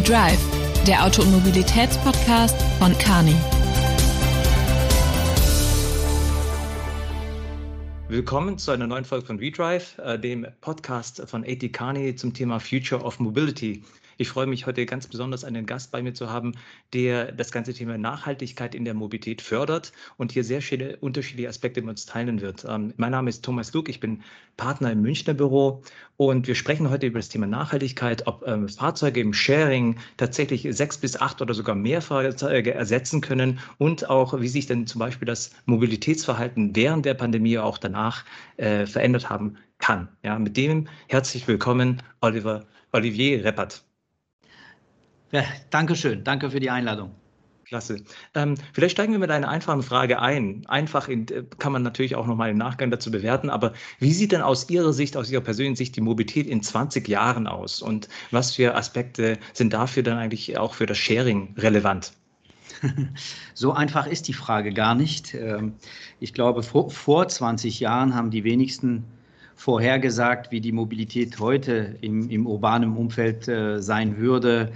WeDrive, der Auto- und Mobilitätspodcast von Carney. Willkommen zu einer neuen Folge von WeDrive, äh, dem Podcast von AT Carney zum Thema Future of Mobility. Ich freue mich heute ganz besonders, einen Gast bei mir zu haben, der das ganze Thema Nachhaltigkeit in der Mobilität fördert und hier sehr viele unterschiedliche Aspekte mit uns teilen wird. Ähm, mein Name ist Thomas Luke, ich bin Partner im Münchner Büro und wir sprechen heute über das Thema Nachhaltigkeit, ob ähm, Fahrzeuge im Sharing tatsächlich sechs bis acht oder sogar mehr Fahrzeuge ersetzen können und auch, wie sich denn zum Beispiel das Mobilitätsverhalten während der Pandemie auch danach äh, verändert haben kann. Ja, mit dem herzlich willkommen, Oliver, Olivier Reppert. Ja, danke schön. Danke für die Einladung. Klasse. Ähm, vielleicht steigen wir mit einer einfachen Frage ein. Einfach in, äh, kann man natürlich auch nochmal im Nachgang dazu bewerten, aber wie sieht denn aus Ihrer Sicht, aus Ihrer persönlichen Sicht die Mobilität in 20 Jahren aus? Und was für Aspekte sind dafür dann eigentlich auch für das Sharing relevant? So einfach ist die Frage gar nicht. Ähm, ich glaube, vor 20 Jahren haben die wenigsten vorhergesagt, wie die Mobilität heute im, im urbanen Umfeld äh, sein würde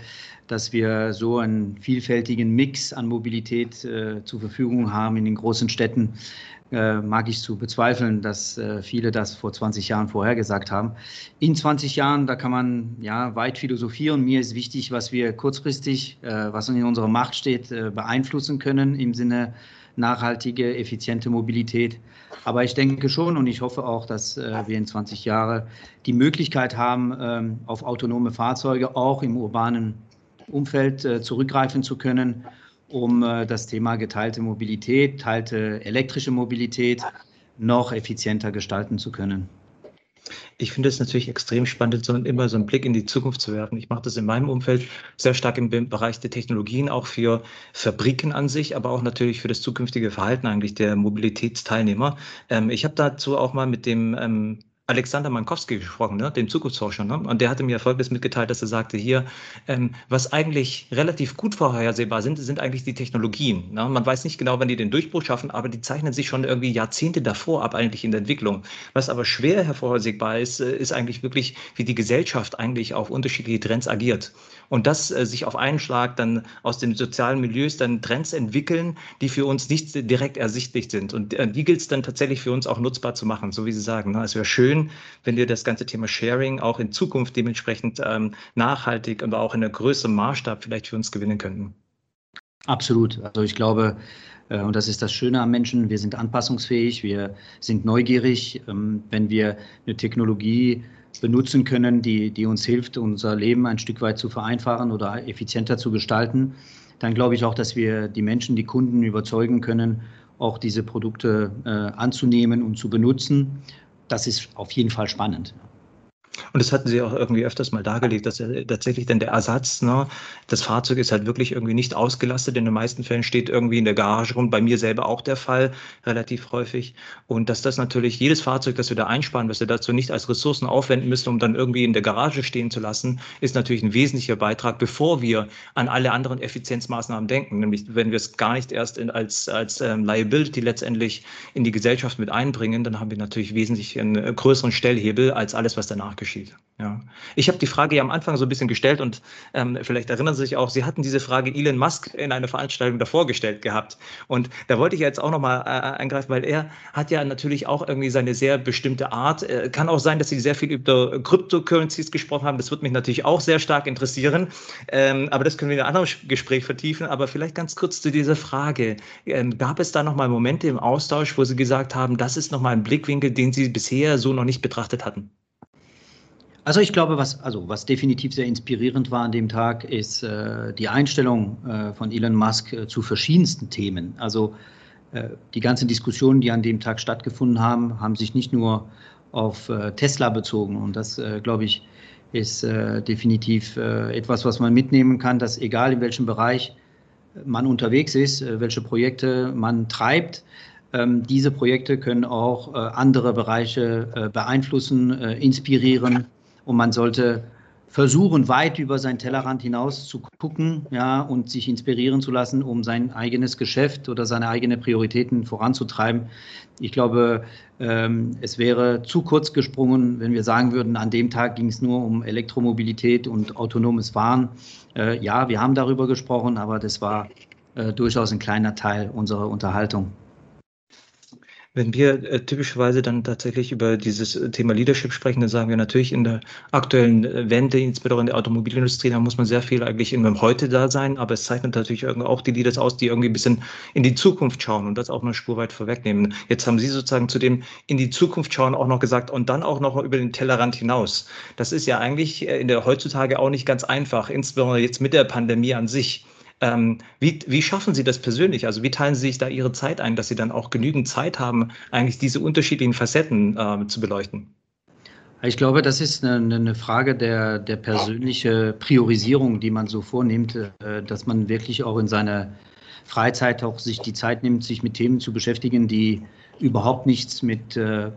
dass wir so einen vielfältigen Mix an Mobilität äh, zur Verfügung haben in den großen Städten, äh, mag ich zu bezweifeln, dass äh, viele das vor 20 Jahren vorhergesagt haben. In 20 Jahren, da kann man ja weit philosophieren. Mir ist wichtig, was wir kurzfristig, äh, was in unserer Macht steht, äh, beeinflussen können im Sinne nachhaltige, effiziente Mobilität. Aber ich denke schon und ich hoffe auch, dass äh, wir in 20 Jahren die Möglichkeit haben, ähm, auf autonome Fahrzeuge auch im urbanen Umfeld äh, zurückgreifen zu können, um äh, das Thema geteilte Mobilität, teilte elektrische Mobilität noch effizienter gestalten zu können. Ich finde es natürlich extrem spannend, so immer so einen Blick in die Zukunft zu werfen. Ich mache das in meinem Umfeld sehr stark im Bereich der Technologien, auch für Fabriken an sich, aber auch natürlich für das zukünftige Verhalten eigentlich der Mobilitätsteilnehmer. Ähm, ich habe dazu auch mal mit dem ähm, Alexander Mankowski gesprochen, ne, dem Zukunftsforscher. Ne? Und der hatte mir Folgendes mitgeteilt, dass er sagte, hier, ähm, was eigentlich relativ gut vorhersehbar sind, sind eigentlich die Technologien. Ne? Man weiß nicht genau, wann die den Durchbruch schaffen, aber die zeichnen sich schon irgendwie Jahrzehnte davor ab, eigentlich in der Entwicklung. Was aber schwer hervorhersehbar ist, äh, ist eigentlich wirklich, wie die Gesellschaft eigentlich auf unterschiedliche Trends agiert. Und das äh, sich auf einen Schlag dann aus den sozialen Milieus dann Trends entwickeln, die für uns nicht direkt ersichtlich sind. Und äh, die gilt es dann tatsächlich für uns auch nutzbar zu machen, so wie Sie sagen. Ne? Es wäre schön, schön, wenn wir das ganze Thema Sharing auch in Zukunft dementsprechend ähm, nachhaltig, aber auch in einem größeren Maßstab vielleicht für uns gewinnen könnten. Absolut. Also ich glaube, äh, und das ist das Schöne am Menschen, wir sind anpassungsfähig, wir sind neugierig. Ähm, wenn wir eine Technologie benutzen können, die, die uns hilft, unser Leben ein Stück weit zu vereinfachen oder effizienter zu gestalten, dann glaube ich auch, dass wir die Menschen, die Kunden überzeugen können, auch diese Produkte äh, anzunehmen und zu benutzen das ist auf jeden Fall spannend. Und das hatten Sie auch irgendwie öfters mal dargelegt, dass tatsächlich dann der Ersatz, ne, das Fahrzeug ist halt wirklich irgendwie nicht ausgelastet. In den meisten Fällen steht irgendwie in der Garage rum, bei mir selber auch der Fall, relativ häufig. Und dass das natürlich jedes Fahrzeug, das wir da einsparen, was wir dazu nicht als Ressourcen aufwenden müssen, um dann irgendwie in der Garage stehen zu lassen, ist natürlich ein wesentlicher Beitrag, bevor wir an alle anderen Effizienzmaßnahmen denken. Nämlich, wenn wir es gar nicht erst in, als, als ähm, Liability letztendlich in die Gesellschaft mit einbringen, dann haben wir natürlich wesentlich einen äh, größeren Stellhebel als alles, was danach geschieht geschieht. Ja. Ich habe die Frage ja am Anfang so ein bisschen gestellt und ähm, vielleicht erinnern Sie sich auch, Sie hatten diese Frage Elon Musk in einer Veranstaltung davor gestellt gehabt. Und da wollte ich jetzt auch nochmal äh, eingreifen, weil er hat ja natürlich auch irgendwie seine sehr bestimmte Art. Äh, kann auch sein, dass Sie sehr viel über Cryptocurrencies gesprochen haben. Das würde mich natürlich auch sehr stark interessieren. Ähm, aber das können wir in einem anderen Gespräch vertiefen. Aber vielleicht ganz kurz zu dieser Frage. Ähm, gab es da nochmal Momente im Austausch, wo Sie gesagt haben, das ist nochmal ein Blickwinkel, den Sie bisher so noch nicht betrachtet hatten? Also ich glaube, was, also was definitiv sehr inspirierend war an dem Tag, ist äh, die Einstellung äh, von Elon Musk äh, zu verschiedensten Themen. Also äh, die ganzen Diskussionen, die an dem Tag stattgefunden haben, haben sich nicht nur auf äh, Tesla bezogen. Und das, äh, glaube ich, ist definitiv etwas, was man mitnehmen kann, dass egal in welchem Bereich man unterwegs ist, welche Projekte man treibt, ähm, diese Projekte können auch andere Bereiche beeinflussen, inspirieren und man sollte versuchen, weit über sein Tellerrand hinaus zu gucken ja, und sich inspirieren zu lassen, um sein eigenes Geschäft oder seine eigenen Prioritäten voranzutreiben. Ich glaube, ähm, es wäre zu kurz gesprungen, wenn wir sagen würden, an dem Tag ging es nur um Elektromobilität und autonomes Fahren. Äh, ja, wir haben darüber gesprochen, aber das war äh, durchaus ein kleiner Teil unserer Unterhaltung. Wenn wir äh, typischerweise dann tatsächlich über dieses äh, Thema Leadership sprechen, dann sagen wir natürlich in der aktuellen äh, Wende, insbesondere in der Automobilindustrie, da muss man sehr viel eigentlich in dem Heute da sein, aber es zeichnet natürlich auch die Leaders aus, die irgendwie ein bisschen in die Zukunft schauen und das auch eine Spur weit vorwegnehmen. Jetzt haben Sie sozusagen zu dem in die Zukunft schauen auch noch gesagt und dann auch noch über den Tellerrand hinaus. Das ist ja eigentlich in der heutzutage auch nicht ganz einfach, insbesondere jetzt mit der Pandemie an sich. Ähm, wie, wie schaffen Sie das persönlich? Also wie teilen Sie sich da Ihre Zeit ein, dass Sie dann auch genügend Zeit haben, eigentlich diese unterschiedlichen Facetten äh, zu beleuchten? Ich glaube, das ist eine, Frage der, der persönlichen Priorisierung, die man so vornimmt, äh, dass man wirklich auch in seiner Freizeit auch sich die Zeit nimmt, sich mit Themen zu beschäftigen, die überhaupt nichts mit äh,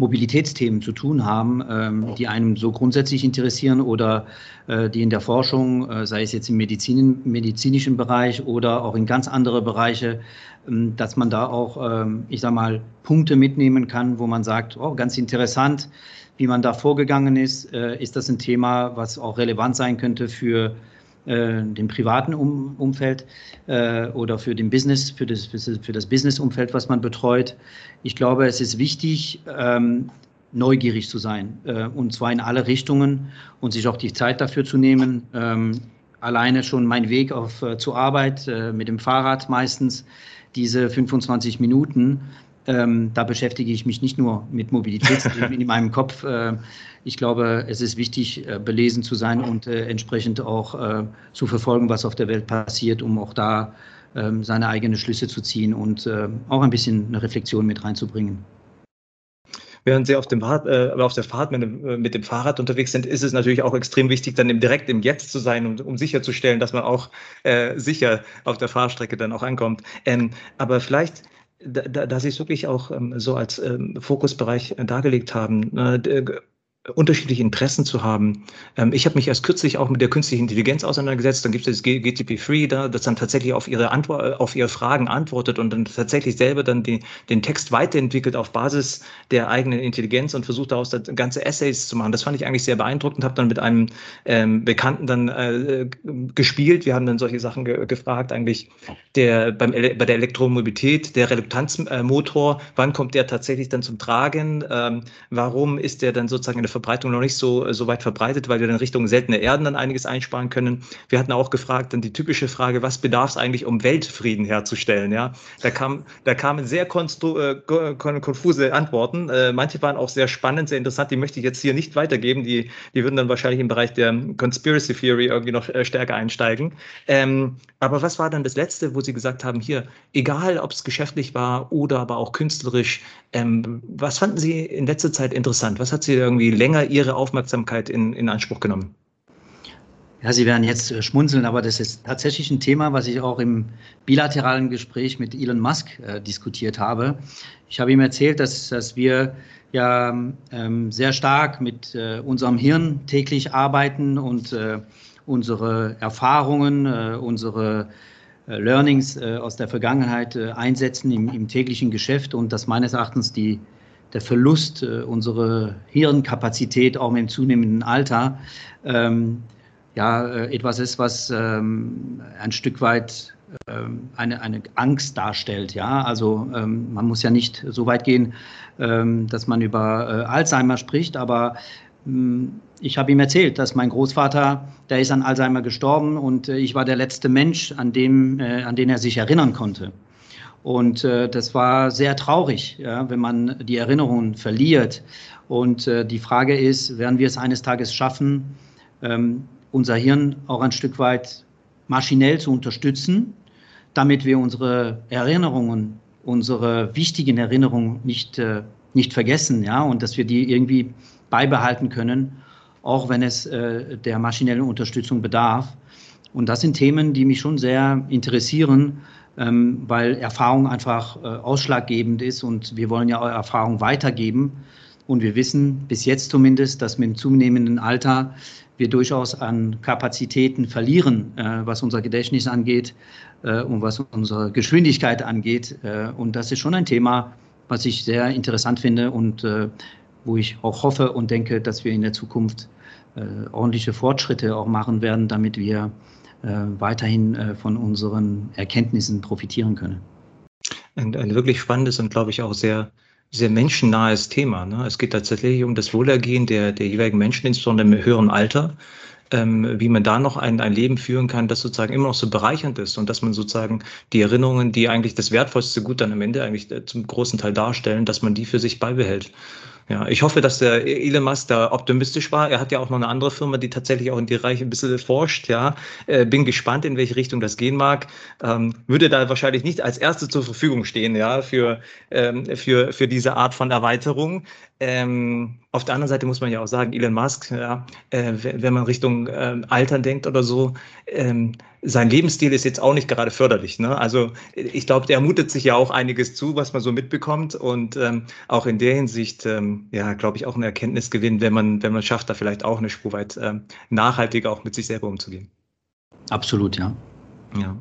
Mobilitätsthemen zu tun haben, ähm, die einem so grundsätzlich interessieren oder äh, die in der Forschung, äh, sei es jetzt im Medizin, medizinischen Bereich oder auch in ganz andere Bereiche, ähm, dass man da auch, ähm, ich sag mal, Punkte mitnehmen kann, wo man sagt, oh, ganz interessant, wie man da vorgegangen ist. Äh, ist das ein Thema, was auch relevant sein könnte für äh, dem privaten um Umfeld äh, oder für den Business, für das, für das Business-Umfeld, was man betreut. Ich glaube, es ist wichtig, ähm, neugierig zu sein äh, und zwar in alle Richtungen und sich auch die Zeit dafür zu nehmen. Ähm, alleine schon mein Weg auf, äh, zur Arbeit äh, mit dem Fahrrad meistens diese 25 Minuten ähm, da beschäftige ich mich nicht nur mit Mobilitätsthemen in meinem Kopf. Äh, ich glaube, es ist wichtig, äh, belesen zu sein und äh, entsprechend auch äh, zu verfolgen, was auf der Welt passiert, um auch da ähm, seine eigenen Schlüsse zu ziehen und äh, auch ein bisschen eine Reflexion mit reinzubringen. Während Sie auf, dem Fahrrad, äh, auf der Fahrt mit dem, mit dem, Fahrrad unterwegs sind, ist es natürlich auch extrem wichtig, dann direkt im Jetzt zu sein, um, um sicherzustellen, dass man auch sicher auf der Fahrstrecke dann auch ankommt. Ähm, aber vielleicht da, da, da Sie es wirklich auch ähm, so als ähm, Fokusbereich äh, dargelegt haben, äh, unterschiedliche Interessen zu haben. Ähm, ich habe mich erst kürzlich auch mit der künstlichen Intelligenz auseinandergesetzt. Dann gibt es das GTP-3, da, das dann tatsächlich auf ihre, Antwort, äh, auf ihre Fragen antwortet und dann tatsächlich selber dann die, den Text weiterentwickelt auf Basis der eigenen Intelligenz und versucht daraus ganze Essays zu machen. Das fand ich eigentlich sehr beeindruckend. Habe dann mit einem ähm, Bekannten dann äh, gespielt. Wir haben dann solche Sachen ge gefragt, eigentlich der beim bei der Elektromobilität, der Reluktanzmotor, wann kommt der tatsächlich dann zum Tragen? Ähm, warum ist der dann sozusagen in der Verbreitung noch nicht so, äh, so weit verbreitet, weil wir dann Richtung seltene Erden dann einiges einsparen können. Wir hatten auch gefragt, dann die typische Frage, was bedarf es eigentlich, um Weltfrieden herzustellen? Ja, da, kam, da kamen sehr äh, konfuse Antworten. Äh, manche waren auch sehr spannend, sehr interessant. Die möchte ich jetzt hier nicht weitergeben. Die, die würden dann wahrscheinlich im Bereich der Conspiracy Theory irgendwie noch äh, stärker einsteigen. Ähm, aber was war dann das Letzte, wo Sie gesagt haben, hier, egal ob es geschäftlich war oder aber auch künstlerisch, ähm, was fanden Sie in letzter Zeit interessant? Was hat Sie irgendwie länger Ihre Aufmerksamkeit in, in Anspruch genommen? Ja, Sie werden jetzt äh, schmunzeln, aber das ist tatsächlich ein Thema, was ich auch im bilateralen Gespräch mit Elon Musk äh, diskutiert habe. Ich habe ihm erzählt, dass, dass wir ja ähm, sehr stark mit äh, unserem Hirn täglich arbeiten und äh, unsere Erfahrungen, äh, unsere äh, Learnings aus der Vergangenheit einsetzen im, im täglichen Geschäft und dass meines Erachtens die der Verlust äh, unserer Hirnkapazität auch mit dem zunehmenden Alter ähm, ja äh, etwas ist, was ähm, ein Stück weit ähm, eine, eine Angst darstellt. Ja, also ähm, man muss ja nicht so weit gehen, ähm, dass man über äh, Alzheimer spricht, aber hm, ich habe ihm erzählt, dass mein Großvater, der ist an Alzheimer gestorben und äh, ich war der letzte Mensch, an, dem, äh, an den er sich erinnern konnte. Und äh, das war sehr traurig, ja, wenn man die Erinnerungen verliert. Und äh, die Frage ist, werden wir es eines Tages schaffen, ähm, unser Hirn auch ein Stück weit maschinell zu unterstützen, damit wir unsere Erinnerungen, unsere wichtigen Erinnerungen nicht, äh, nicht vergessen, ja, und dass wir die irgendwie beibehalten können, auch wenn es äh, der maschinellen Unterstützung bedarf. Und das sind Themen, die mich schon sehr interessieren ähm, weil Erfahrung einfach äh, ausschlaggebend ist und wir wollen ja eure Erfahrung weitergeben. Und wir wissen bis jetzt zumindest, dass mit dem zunehmenden Alter wir durchaus an Kapazitäten verlieren, äh, was unser Gedächtnis angeht äh, und was unsere Geschwindigkeit angeht. Äh, und das ist schon ein Thema, was ich sehr interessant finde und äh, wo ich auch hoffe und denke, dass wir in der Zukunft äh, ordentliche Fortschritte auch machen werden, damit wir weiterhin von unseren Erkenntnissen profitieren können. Ein, ein wirklich spannendes und, glaube ich, auch sehr sehr menschennahes Thema. Ne? Es geht tatsächlich um das Wohlergehen der, der jeweiligen Menschen, insbesondere im höheren Alter. Ähm, wie man da noch ein, ein Leben führen kann, das sozusagen immer noch so bereichernd ist und dass man sozusagen die Erinnerungen, die eigentlich das wertvollste Gut dann am Ende eigentlich äh, zum großen Teil darstellen, dass man die für sich beibehält. Ja, ich hoffe, dass der Elon Musk da optimistisch war. Er hat ja auch noch eine andere Firma, die tatsächlich auch in die Reiche ein bisschen forscht. Ja, äh, bin gespannt, in welche Richtung das gehen mag. Ähm, würde da wahrscheinlich nicht als Erste zur Verfügung stehen, ja, für, ähm, für, für diese Art von Erweiterung. Ähm, auf der anderen Seite muss man ja auch sagen, Elon Musk, ja, äh, wenn man Richtung äh, Altern denkt oder so, ähm, sein Lebensstil ist jetzt auch nicht gerade förderlich. Ne? Also ich glaube, der mutet sich ja auch einiges zu, was man so mitbekommt und ähm, auch in der Hinsicht, ähm, ja, glaube ich, auch eine Erkenntnisgewinn, wenn man, wenn man schafft, da vielleicht auch eine Spur weit ähm, nachhaltiger auch mit sich selber umzugehen. Absolut, ja. Ja.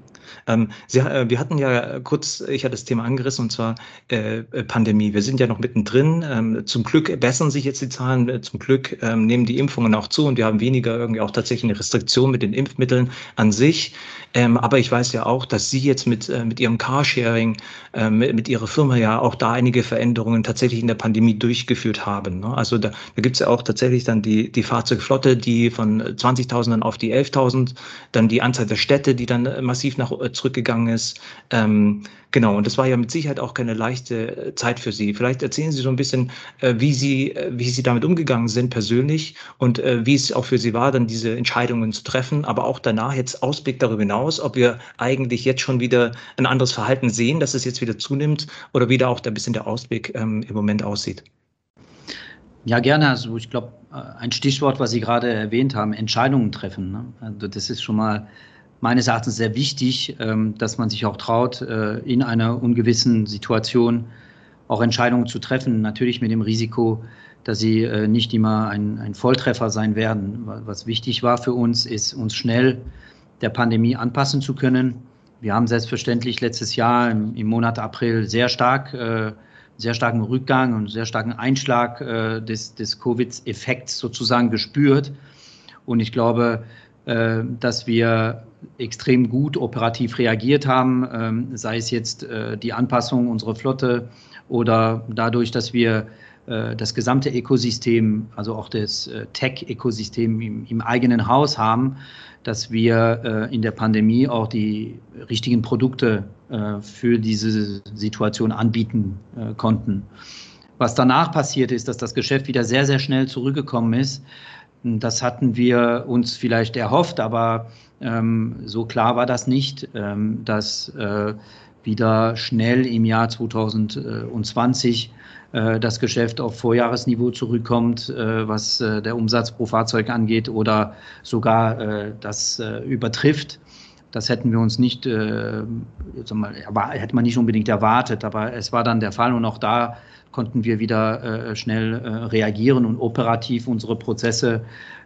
Ähm, Sie, äh, wir hatten ja kurz, ich hatte das Thema angerissen, und zwar äh, äh, Pandemie. Wir sind ja noch mittendrin. Ähm, zum Glück bessern sich jetzt die Zahlen. Äh, zum Glück ähm, nehmen die Impfungen auch zu und wir haben weniger irgendwie auch tatsächlich eine Restriktion mit den Impfmitteln an sich. Ähm, aber ich weiß ja auch, dass Sie jetzt mit, äh, mit Ihrem Carsharing, äh, mit, mit Ihrer Firma ja auch da einige Veränderungen tatsächlich in der Pandemie durchgeführt haben. Ne? Also da, da gibt es ja auch tatsächlich dann die, die Fahrzeugflotte, die von 20.000 auf die 11.000, dann die Anzahl der Städte, die dann massiv nach zurückgegangen ist. Ähm, genau, und das war ja mit Sicherheit auch keine leichte äh, Zeit für Sie. Vielleicht erzählen Sie so ein bisschen, äh, wie, Sie, äh, wie Sie damit umgegangen sind persönlich und äh, wie es auch für Sie war, dann diese Entscheidungen zu treffen, aber auch danach jetzt Ausblick darüber hinaus, ob wir eigentlich jetzt schon wieder ein anderes Verhalten sehen, dass es jetzt wieder zunimmt oder wieder auch ein bisschen der Ausblick ähm, im Moment aussieht. Ja, gerne. Also ich glaube, äh, ein Stichwort, was Sie gerade erwähnt haben, Entscheidungen treffen. Ne? Also das ist schon mal meines Erachtens sehr wichtig, ähm, dass man sich auch traut, äh, in einer ungewissen Situation auch Entscheidungen zu treffen. Natürlich mit dem Risiko, dass sie äh, nicht immer ein, ein Volltreffer sein werden. Was wichtig war für uns, ist, uns schnell der Pandemie anpassen zu können. Wir haben selbstverständlich letztes Jahr im, im Monat April sehr stark, äh, sehr starken Rückgang und sehr starken Einschlag äh, des, des Covid-Effekts sozusagen gespürt. Und ich glaube, äh, dass wir extrem gut operativ reagiert haben, ähm, sei es jetzt äh, die Anpassung unserer Flotte oder dadurch, dass wir äh, das gesamte Ökosystem, also auch das äh, Tech-Ökosystem im, im, eigenen Haus haben, dass wir in der Pandemie auch die richtigen Produkte für diese Situation anbieten konnten. Was danach passiert ist, dass das Geschäft wieder sehr, sehr schnell zurückgekommen ist. Das hatten wir uns vielleicht erhofft, aber ähm, so klar war das nicht, ähm, dass äh, wieder schnell im Jahr 2020 äh, das Geschäft auf Vorjahresniveau zurückkommt, äh, was äh, der Umsatz pro Fahrzeug angeht oder sogar äh, das äh, übertrifft. Das hätten wir uns nicht, äh, mal, hätte man nicht unbedingt erwartet, aber es war dann der Fall und auch da konnten wir wieder äh, schnell äh, reagieren und operativ unsere Prozesse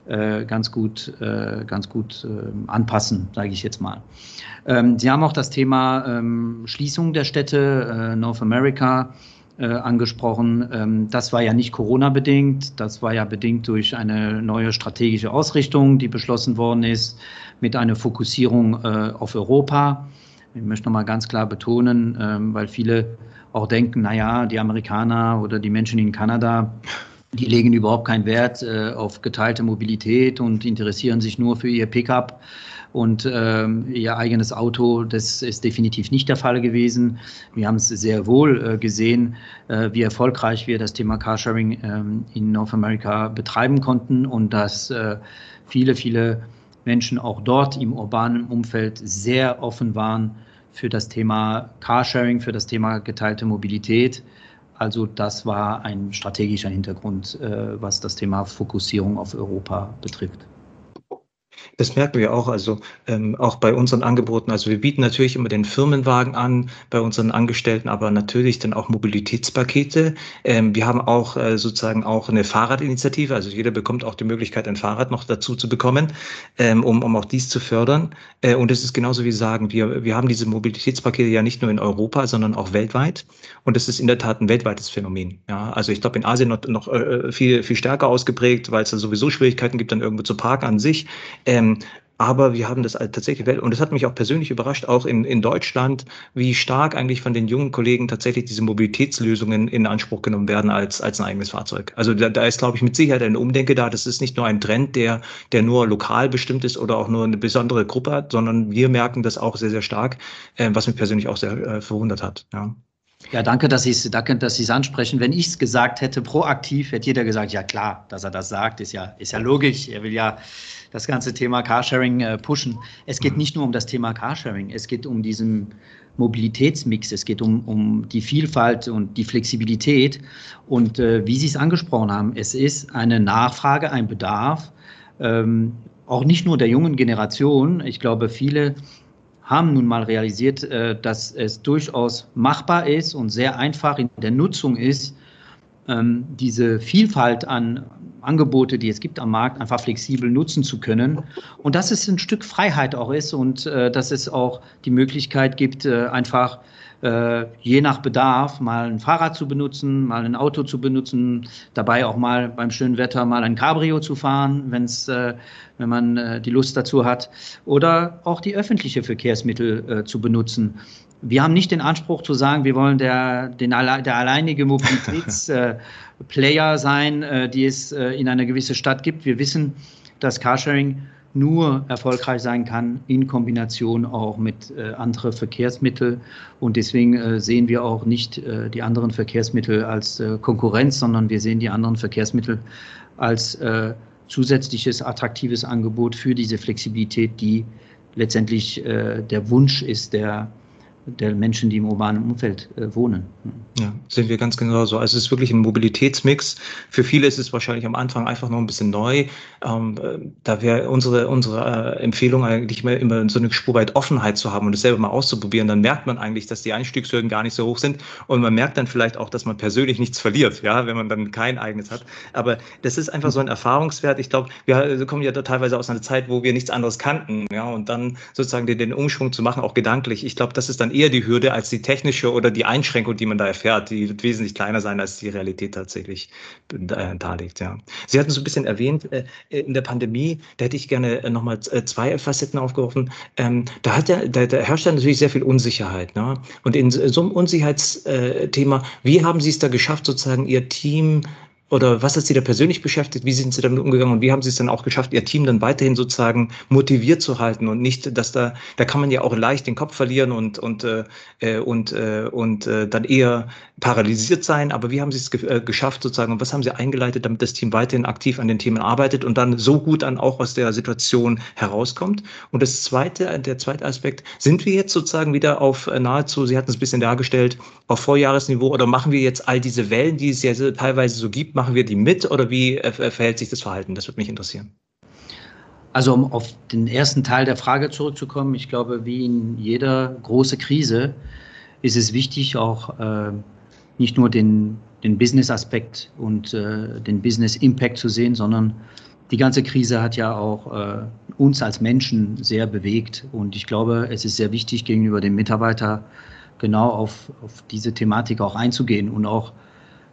äh, ganz gut, äh, ganz gut ähm, anpassen, sage ich jetzt mal. Ähm, Sie haben auch das Thema ähm, Schließung der Städte, äh, North America. Angesprochen. Ähm, das war ja nicht Corona-bedingt, das war ja bedingt durch eine neue strategische Ausrichtung, die beschlossen worden ist, mit einer Fokussierung äh, auf Europa. Ich möchte nochmal ganz klar betonen, ähm, weil viele auch denken, naja, die Amerikaner oder die Menschen in Kanada, die legen überhaupt keinen Wert äh, auf geteilte Mobilität und interessieren sich nur für ihr Pickup und ähm, ihr eigenes Auto. Das ist definitiv nicht der Fall gewesen. Wir haben es sehr wohl äh, gesehen, äh, wie erfolgreich wir das Thema Carsharing ähm, in North America betreiben konnten und dass äh, viele, viele Menschen auch dort im urbanen Umfeld sehr offen waren für das Thema Carsharing, für das Thema geteilte Mobilität. Also das war ein strategischer Hintergrund, äh, was das Thema Fokussierung auf Europa betrifft. Das merken wir auch, also ähm, auch bei unseren Angeboten. Also wir bieten natürlich immer den Firmenwagen an bei unseren Angestellten, aber natürlich dann auch Mobilitätspakete. Ähm, wir haben auch äh, sozusagen auch eine Fahrradinitiative, also jeder bekommt auch die Möglichkeit, ein Fahrrad noch dazu zu bekommen, ähm, um, um auch dies zu fördern. Äh, und es ist genauso wie sagen, wir, wir haben diese Mobilitätspakete ja nicht nur in Europa, sondern auch weltweit. Und es ist in der Tat ein weltweites Phänomen. Ja, also ich glaube in Asien noch, noch äh, viel, viel stärker ausgeprägt, weil es da sowieso Schwierigkeiten gibt, dann irgendwo zu parken an sich. Ähm, aber wir haben das tatsächlich, und das hat mich auch persönlich überrascht, auch in, in Deutschland, wie stark eigentlich von den jungen Kollegen tatsächlich diese Mobilitätslösungen in Anspruch genommen werden als, als ein eigenes Fahrzeug. Also da, da ist, glaube ich, mit Sicherheit eine Umdenke da. Das ist nicht nur ein Trend, der, der nur lokal bestimmt ist oder auch nur eine besondere Gruppe hat, sondern wir merken das auch sehr, sehr stark, äh, was mich persönlich auch sehr äh, verwundert hat. Ja. Ja, danke, dass Sie es danke, dass Sie es ansprechen. Wenn ich es gesagt hätte, proaktiv, hätte jeder gesagt, ja klar, dass er das sagt, ist ja, ist ja logisch. Er will ja das ganze Thema Carsharing äh, pushen. Es geht mhm. nicht nur um das Thema Carsharing, es geht um diesen Mobilitätsmix, es geht um, um die Vielfalt und die Flexibilität. Und äh, wie Sie es angesprochen haben, es ist eine Nachfrage, ein Bedarf, ähm, auch nicht nur der jungen Generation. Ich glaube, viele haben nun mal realisiert, äh, dass es durchaus machbar ist und sehr einfach in der Nutzung ist, ähm, diese Vielfalt an Angebote, die es gibt am Markt, einfach flexibel nutzen zu können. Und dass es ein Stück Freiheit auch ist und äh, dass es auch die Möglichkeit gibt, äh, einfach äh, je nach Bedarf mal ein Fahrrad zu benutzen, mal ein Auto zu benutzen, dabei auch mal beim schönen Wetter mal ein Cabrio zu fahren, wenn's, äh, wenn man äh, die Lust dazu hat, oder auch die öffentlichen Verkehrsmittel äh, zu benutzen. Wir haben nicht den Anspruch zu sagen, wir wollen der, den, der alleinige Mobilitätsplayer äh, sein, äh, die es in einer gewissen Stadt gibt. Wir wissen, dass Carsharing nur erfolgreich sein kann in Kombination auch mit äh, anderen Verkehrsmitteln. Und deswegen äh, sehen wir auch nicht äh, die anderen Verkehrsmittel als äh, Konkurrenz, sondern wir sehen die anderen Verkehrsmittel als äh, zusätzliches attraktives Angebot für diese Flexibilität, die letztendlich äh, der Wunsch ist der der Menschen, die im urbanen Umfeld äh, wohnen. Ja, sehen wir ganz genau so. Also es ist wirklich ein Mobilitätsmix. Für viele ist es wahrscheinlich am Anfang einfach noch ein bisschen neu. Ähm, da wäre unsere, unsere äh, Empfehlung eigentlich immer, immer so eine Spur weit Offenheit zu haben und das selber mal auszuprobieren. Dann merkt man eigentlich, dass die Einstiegshürden gar nicht so hoch sind und man merkt dann vielleicht auch, dass man persönlich nichts verliert, ja, wenn man dann kein eigenes hat. Aber das ist einfach so ein Erfahrungswert. Ich glaube, wir kommen ja teilweise aus einer Zeit, wo wir nichts anderes kannten, ja, und dann sozusagen den, den Umschwung zu machen, auch gedanklich. Ich glaube, das ist dann eher die Hürde als die technische oder die Einschränkung, die man da erfährt. Die wird wesentlich kleiner sein, als die Realität tatsächlich äh, darlegt. Ja. Sie hatten so ein bisschen erwähnt, äh, in der Pandemie, da hätte ich gerne äh, nochmal zwei Facetten aufgeworfen. Ähm, da, hat der, da, da herrscht ja natürlich sehr viel Unsicherheit. Ne? Und in so einem Unsicherheitsthema, wie haben Sie es da geschafft, sozusagen Ihr Team oder was hat Sie da persönlich beschäftigt? Wie sind Sie damit umgegangen und wie haben Sie es dann auch geschafft, Ihr Team dann weiterhin sozusagen motiviert zu halten und nicht, dass da, da kann man ja auch leicht den Kopf verlieren und, und, äh, und, äh, und äh, dann eher paralysiert sein. Aber wie haben Sie es ge äh, geschafft sozusagen und was haben Sie eingeleitet, damit das Team weiterhin aktiv an den Themen arbeitet und dann so gut dann auch aus der Situation herauskommt? Und das zweite, der zweite Aspekt, sind wir jetzt sozusagen wieder auf äh, nahezu, Sie hatten es ein bisschen dargestellt, auf Vorjahresniveau oder machen wir jetzt all diese Wellen, die es ja teilweise so gibt, machen wir die mit oder wie äh, verhält sich das Verhalten? Das würde mich interessieren. Also um auf den ersten Teil der Frage zurückzukommen, ich glaube, wie in jeder großen Krise ist es wichtig, auch äh, nicht nur den, den Business-Aspekt und äh, den Business-Impact zu sehen, sondern die ganze Krise hat ja auch äh, uns als Menschen sehr bewegt. Und ich glaube, es ist sehr wichtig, gegenüber dem Mitarbeiter genau auf, auf diese Thematik auch einzugehen und auch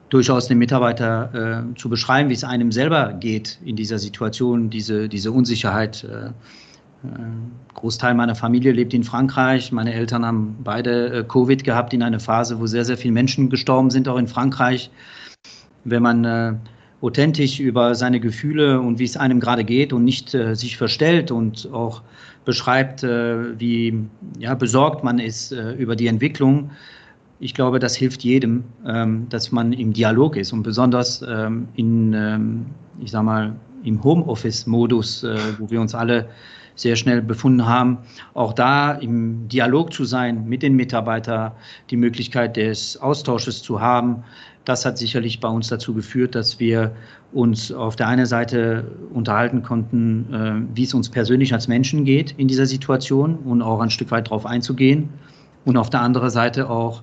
durchaus den Mitarbeiter äh, zu beschreiben, wie es einem selber geht in dieser Situation, diese, diese Unsicherheit. Äh, äh Großteil meiner Familie lebt in Frankreich. Meine Eltern haben beide äh, Covid gehabt in einer Phase, wo sehr, sehr viele Menschen gestorben sind, auch in Frankreich. Wenn man äh, authentisch über seine Gefühle und wie es einem gerade geht und nicht äh, sich verstellt und auch beschreibt, äh, wie ja, besorgt man ist äh, über die Entwicklung, ich glaube, das hilft jedem, ähm, dass man im Dialog ist und besonders ähm, in, ähm, ich sag mal, im Homeoffice-Modus, äh, wo wir uns alle sehr schnell befunden haben, auch da im Dialog zu sein mit den Mitarbeitern, die Möglichkeit des Austausches zu haben. Das hat sicherlich bei uns dazu geführt, dass wir uns auf der einen Seite unterhalten konnten, äh, wie es uns persönlich als Menschen geht in dieser Situation und auch ein Stück weit darauf einzugehen. Und auf der anderen Seite auch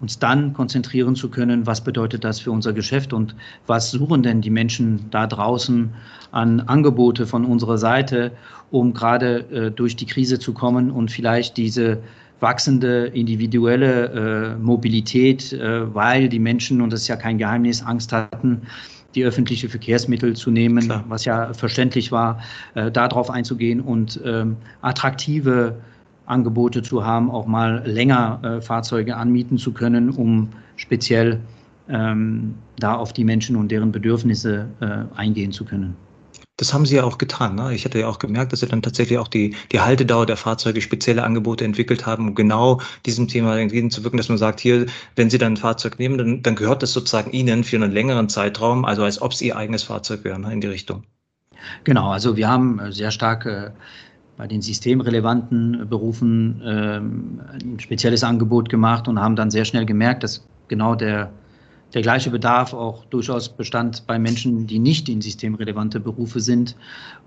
uns dann konzentrieren zu können, was bedeutet das für unser Geschäft und was suchen denn die Menschen da draußen an Angebote von unserer Seite, um gerade äh, durch die Krise zu kommen und vielleicht diese wachsende individuelle äh, Mobilität, äh, weil die Menschen, und das ist ja kein Geheimnis, Angst hatten, die öffentlichen Verkehrsmittel zu nehmen, Klar. was ja verständlich war, äh, darauf einzugehen und ähm, attraktive Angebote zu haben, auch mal länger äh, Fahrzeuge anmieten zu können, um speziell ähm, da auf die Menschen und deren Bedürfnisse äh, eingehen zu können. Das haben Sie ja auch getan. Ne? Ich hatte ja auch gemerkt, dass Sie dann tatsächlich auch die, die Haltedauer der Fahrzeuge spezielle Angebote entwickelt haben, um genau diesem Thema entgegenzuwirken, dass man sagt, hier, wenn Sie dann ein Fahrzeug nehmen, dann, dann gehört das sozusagen Ihnen für einen längeren Zeitraum, also als ob es Ihr eigenes Fahrzeug wäre, ne, in die Richtung. Genau, also wir haben sehr stark äh, bei den systemrelevanten Berufen ähm, ein spezielles Angebot gemacht und haben dann sehr schnell gemerkt, dass genau der der gleiche Bedarf auch durchaus bestand bei Menschen, die nicht in systemrelevante Berufe sind.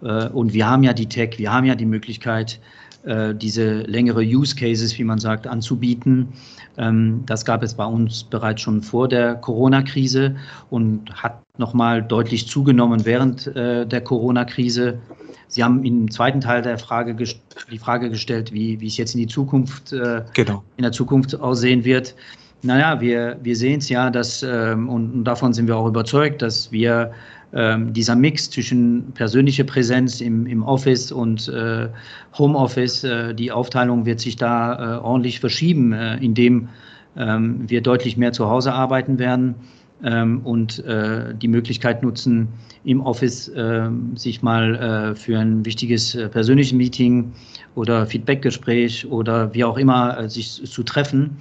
Äh, und wir haben ja die Tech, wir haben ja die Möglichkeit, äh, diese längere Use Cases, wie man sagt, anzubieten. Ähm, das gab es bei uns bereits schon vor der Corona-Krise und hat nochmal deutlich zugenommen während äh, der Corona-Krise. Sie haben im zweiten Teil der Frage die Frage gestellt, wie, wie es jetzt in die Zukunft, genau. in der Zukunft aussehen wird. Naja, wir, wir sehen es ja, dass, ähm, und davon sind wir auch überzeugt, dass wir ähm, dieser Mix zwischen persönlicher Präsenz im, im Office und äh, Homeoffice, äh, die Aufteilung wird sich da äh, ordentlich verschieben, äh, indem ähm, wir deutlich mehr zu Hause arbeiten werden ähm, und äh, die Möglichkeit nutzen, im Office äh, sich mal äh, für ein wichtiges persönliches Meeting oder Feedbackgespräch oder wie auch immer sich zu treffen.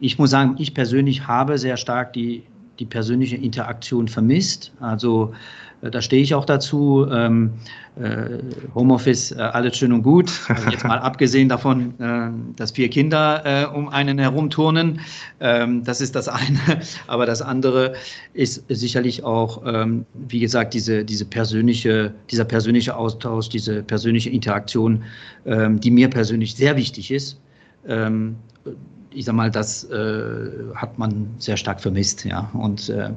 Ich muss sagen, ich persönlich habe sehr stark die, die persönliche Interaktion vermisst. Also äh, da stehe ich auch dazu. Ähm, äh, Homeoffice, äh, alles schön und gut. Also jetzt mal abgesehen davon, äh, dass vier Kinder äh, um einen herumturnen. Ähm, das ist das eine. Aber das andere ist sicherlich auch, ähm, wie gesagt, diese, diese persönliche, dieser persönliche Austausch, diese persönliche Interaktion, ähm, die mir persönlich sehr wichtig ist. Ich sag mal, das äh, hat man sehr stark vermisst, ja. Und äh,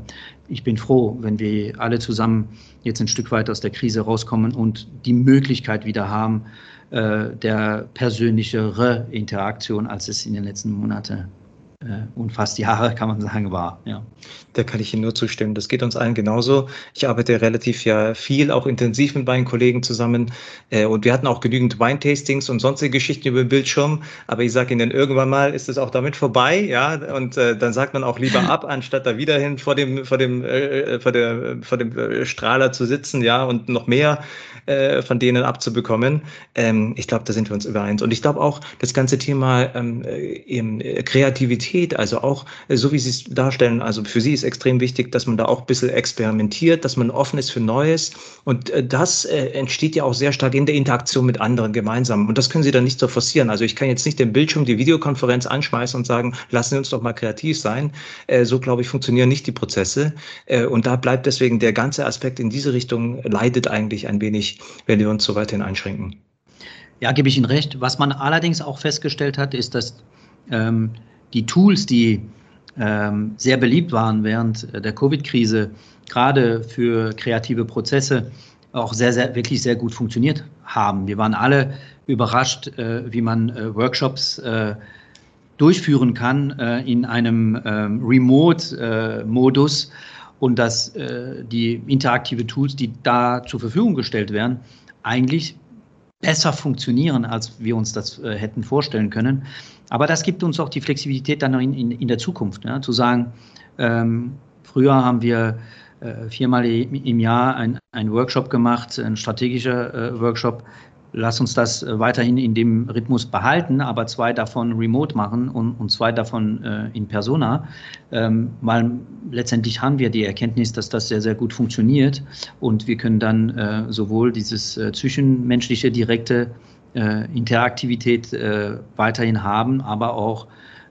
ich bin froh, wenn wir alle zusammen jetzt ein Stück weit aus der Krise rauskommen und die Möglichkeit wieder haben, äh, der persönlichere Interaktion, als es in den letzten Monaten und fast Jahre, kann man sagen, war. Ja. Da kann ich Ihnen nur zustimmen. Das geht uns allen genauso. Ich arbeite relativ ja viel, auch intensiv mit meinen Kollegen zusammen. Äh, und wir hatten auch genügend Weintastings und sonstige Geschichten über den Bildschirm. Aber ich sage Ihnen, irgendwann mal ist es auch damit vorbei. Ja, und äh, dann sagt man auch lieber ab, anstatt da wieder hin vor dem, vor dem, vor der, vor dem Strahler zu sitzen, ja, und noch mehr von denen abzubekommen. Ähm, ich glaube, da sind wir uns übereins. Und ich glaube auch, das ganze Thema ähm, Kreativität Kreativität, also auch äh, so wie Sie es darstellen, also für Sie ist extrem wichtig, dass man da auch ein bisschen experimentiert, dass man offen ist für Neues. Und äh, das äh, entsteht ja auch sehr stark in der Interaktion mit anderen gemeinsam. Und das können Sie dann nicht so forcieren. Also ich kann jetzt nicht den Bildschirm, die Videokonferenz anschmeißen und sagen, lassen Sie uns doch mal kreativ sein. So, glaube ich, funktionieren nicht die Prozesse. Und da bleibt deswegen der ganze Aspekt in diese Richtung leidet eigentlich ein wenig, wenn wir uns so weiterhin einschränken. Ja, gebe ich Ihnen recht. Was man allerdings auch festgestellt hat, ist, dass ähm, die Tools, die ähm, sehr beliebt waren während der Covid-Krise, gerade für kreative Prozesse, auch sehr, sehr, wirklich sehr gut funktioniert haben. Wir waren alle überrascht, äh, wie man äh, Workshops äh, durchführen kann äh, in einem ähm, Remote-Modus und dass äh, die interaktive Tools, die da zur Verfügung gestellt werden, eigentlich besser funktionieren, als wir uns das äh, hätten vorstellen können. Aber das gibt uns auch die Flexibilität dann in, in, in der Zukunft, ja, zu sagen, ähm, früher haben wir äh, viermal im Jahr einen Workshop gemacht, ein strategischer äh, Workshop. lass uns das äh, weiterhin in dem Rhythmus behalten, aber zwei davon remote machen und, und zwei davon äh, in Persona, ähm, weil letztendlich haben wir die Erkenntnis, dass das sehr, sehr gut funktioniert und wir können dann äh, sowohl dieses äh, zwischenmenschliche direkte äh, Interaktivität äh, weiterhin haben, aber auch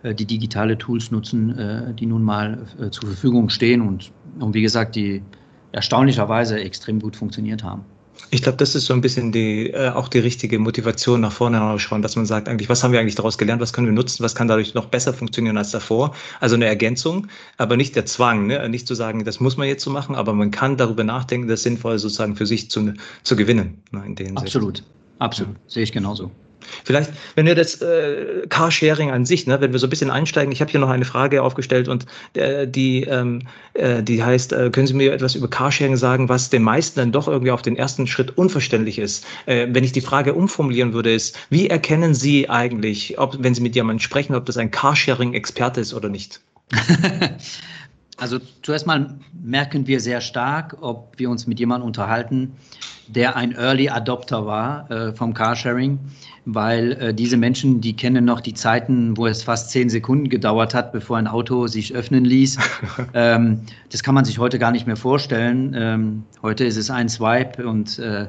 die digitale Tools nutzen, die nun mal zur Verfügung stehen und, und wie gesagt, die erstaunlicherweise extrem gut funktioniert haben. Ich glaube, das ist so ein bisschen die, äh, auch die richtige Motivation nach vorne herausschauen, dass man sagt, eigentlich, was haben wir eigentlich daraus gelernt, was können wir nutzen, was kann dadurch noch besser funktionieren als davor. Also eine Ergänzung, aber nicht der Zwang, ne? nicht zu sagen, das muss man jetzt so machen, aber man kann darüber nachdenken, das sinnvoll sozusagen für sich zu, zu gewinnen. Ne? In absolut, absolut, ja. sehe ich genauso. Vielleicht, wenn wir das äh, Carsharing an sich, ne, wenn wir so ein bisschen einsteigen, ich habe hier noch eine Frage aufgestellt und äh, die, ähm, äh, die heißt, äh, können Sie mir etwas über Carsharing sagen, was den meisten dann doch irgendwie auf den ersten Schritt unverständlich ist? Äh, wenn ich die Frage umformulieren würde, ist, wie erkennen Sie eigentlich, ob, wenn Sie mit jemandem sprechen, ob das ein Carsharing-Experte ist oder nicht? Also zuerst mal merken wir sehr stark, ob wir uns mit jemandem unterhalten, der ein Early Adopter war äh, vom Carsharing, weil äh, diese Menschen, die kennen noch die Zeiten, wo es fast zehn Sekunden gedauert hat, bevor ein Auto sich öffnen ließ. ähm, das kann man sich heute gar nicht mehr vorstellen. Ähm, heute ist es ein Swipe und äh,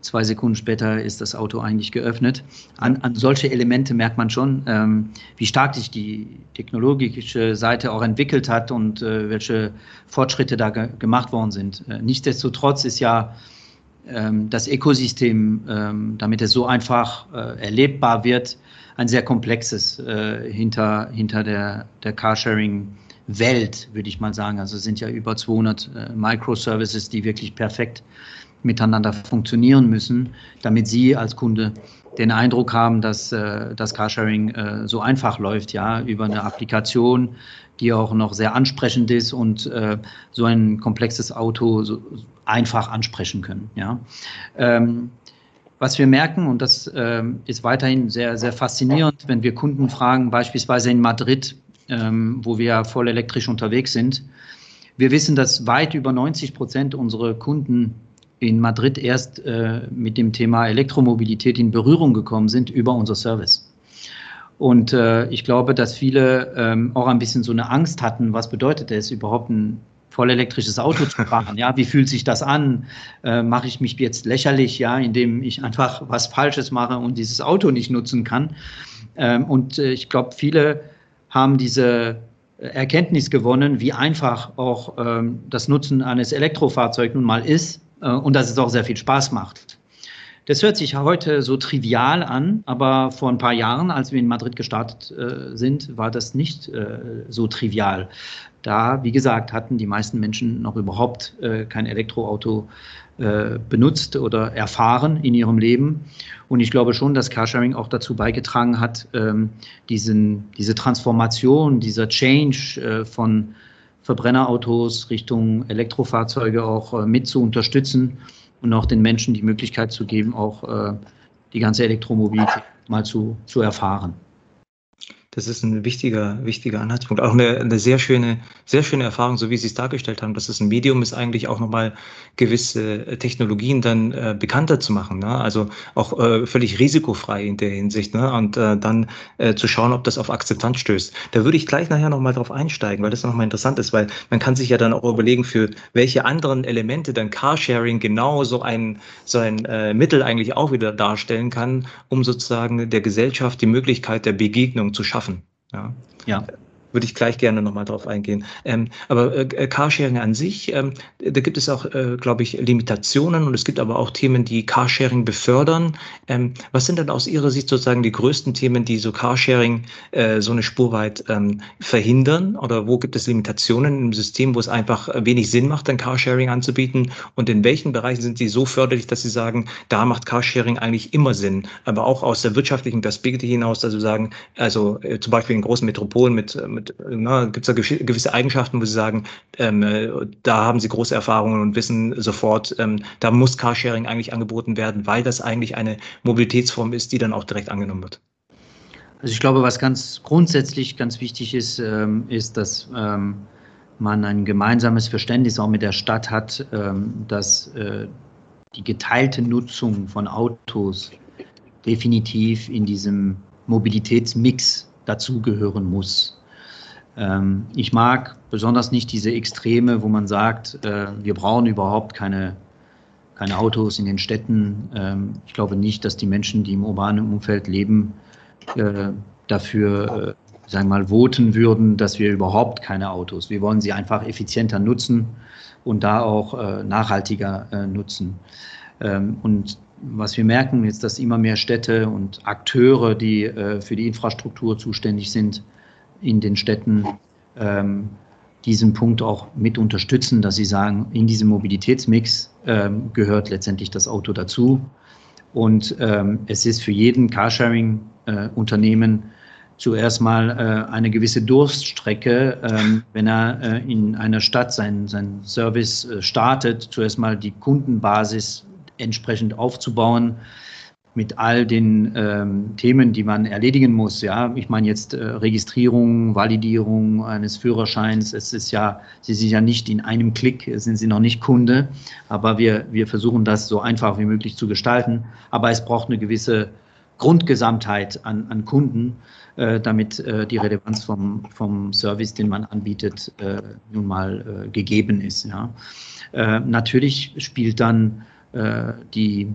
zwei Sekunden später ist das Auto eigentlich geöffnet. An, an solche Elemente merkt man schon, ähm, wie stark sich die technologische Seite auch entwickelt hat und äh, welche Fortschritte da ge gemacht worden sind. Äh, nichtsdestotrotz ist ja das Ökosystem, ähm, damit es so einfach äh, erlebbar wird, ein sehr komplexes äh, hinter, hinter der, der Carsharing-Welt, würde ich mal sagen. Also es sind ja über 200 äh, Microservices, die wirklich perfekt miteinander funktionieren müssen, damit Sie als Kunde den Eindruck haben, dass das Carsharing so einfach läuft, ja, über eine Applikation, die auch noch sehr ansprechend ist und so ein komplexes Auto so, einfach ansprechen können. Ja. Ähm, was wir merken, und das ähm, ist weiterhin sehr, sehr faszinierend, wenn wir Kunden fragen, beispielsweise in Madrid, ähm, wo wir voll elektrisch unterwegs sind, wir wissen, dass weit über 90 Prozent unserer Kunden in Madrid erst äh, mit dem Thema Elektromobilität in Berührung gekommen sind über unser Service. Und äh, ich glaube, dass viele ähm, auch ein bisschen so eine Angst hatten, was bedeutet es überhaupt ein voll elektrisches Auto zu fahren. Ja, wie fühlt sich das an? Äh, mache ich mich jetzt lächerlich, ja, indem ich einfach was Falsches mache und dieses Auto nicht nutzen kann? Ähm, und äh, ich glaube, viele haben diese Erkenntnis gewonnen, wie einfach auch ähm, das Nutzen eines Elektrofahrzeugs nun mal ist und dass es auch sehr viel Spaß macht. Das hört sich heute so trivial an, aber vor ein paar Jahren, als wir in Madrid gestartet äh, sind, war das nicht äh, so trivial. Da, wie gesagt, hatten die meisten Menschen noch überhaupt äh, kein Elektroauto äh, benutzt oder erfahren in ihrem Leben. Und ich glaube schon, dass Carsharing auch dazu beigetragen hat, ähm, diesen, diese Transformation, dieser Change äh, von Verbrennerautos Richtung Elektrofahrzeuge auch äh, mit zu unterstützen und auch den Menschen die Möglichkeit zu geben, auch äh, die ganze Elektromobilität mal zu, zu erfahren. Das ist ein wichtiger, wichtiger Anhaltspunkt. Auch eine, eine sehr schöne, sehr schöne Erfahrung, so wie Sie es dargestellt haben, dass es ein Medium ist, eigentlich auch nochmal gewisse äh, Technologien dann äh, bekannter zu machen. Ne? Also auch äh, völlig risikofrei in der Hinsicht ne? und äh, dann äh, zu schauen, ob das auf Akzeptanz stößt. Da würde ich gleich nachher nochmal drauf einsteigen, weil das nochmal interessant ist, weil man kann sich ja dann auch überlegen, für welche anderen Elemente dann Carsharing genau so ein, so ein äh, Mittel eigentlich auch wieder darstellen kann, um sozusagen der Gesellschaft die Möglichkeit der Begegnung zu schaffen schaffen. Ja. ja würde ich gleich gerne nochmal drauf eingehen. Ähm, aber äh, Carsharing an sich, ähm, da gibt es auch, äh, glaube ich, Limitationen und es gibt aber auch Themen, die Carsharing befördern. Ähm, was sind denn aus Ihrer Sicht sozusagen die größten Themen, die so Carsharing äh, so eine Spur weit ähm, verhindern? Oder wo gibt es Limitationen im System, wo es einfach wenig Sinn macht, dann Carsharing anzubieten? Und in welchen Bereichen sind Sie so förderlich, dass Sie sagen, da macht Carsharing eigentlich immer Sinn? Aber auch aus der wirtschaftlichen Perspektive hinaus, dass Sie sagen, also äh, zum Beispiel in großen Metropolen mit, gibt es da gewisse Eigenschaften, wo Sie sagen, ähm, äh, da haben Sie große Erfahrungen und wissen sofort, ähm, da muss Carsharing eigentlich angeboten werden, weil das eigentlich eine Mobilitätsform ist, die dann auch direkt angenommen wird? Also ich glaube, was ganz grundsätzlich ganz wichtig ist, ähm, ist, dass ähm, man ein gemeinsames Verständnis auch mit der Stadt hat, ähm, dass äh, die geteilte Nutzung von Autos definitiv in diesem Mobilitätsmix dazugehören muss. Ähm, ich mag besonders nicht diese Extreme, wo man sagt, äh, wir brauchen überhaupt keine, keine Autos in den Städten. Ähm, ich glaube nicht, dass die Menschen, die im urbanen Umfeld leben, äh, dafür, äh, sagen wir mal, voten würden, dass wir überhaupt keine Autos. Wir wollen sie einfach effizienter nutzen und da auch äh, nachhaltiger äh, nutzen. Ähm, und was wir merken, ist, dass immer mehr Städte und Akteure, die äh, für die Infrastruktur zuständig sind, in den Städten ähm, diesen Punkt auch mit unterstützen, dass sie sagen, in diesem Mobilitätsmix ähm, gehört letztendlich das Auto dazu. Und ähm, es ist für jeden Carsharing-Unternehmen äh, zuerst mal äh, eine gewisse Durststrecke, ähm, wenn er äh, in einer Stadt seinen sein Service äh, startet, zuerst mal die Kundenbasis entsprechend aufzubauen mit all den ähm, Themen, die man erledigen muss. Ja, ich meine jetzt äh, Registrierung, Validierung eines Führerscheins. Es ist ja, Sie sind ja nicht in einem Klick, sind Sie noch nicht Kunde, aber wir, wir versuchen das so einfach wie möglich zu gestalten. Aber es braucht eine gewisse Grundgesamtheit an, an Kunden, äh, damit äh, die Relevanz vom, vom Service, den man anbietet, äh, nun mal äh, gegeben ist. Ja. Äh, natürlich spielt dann die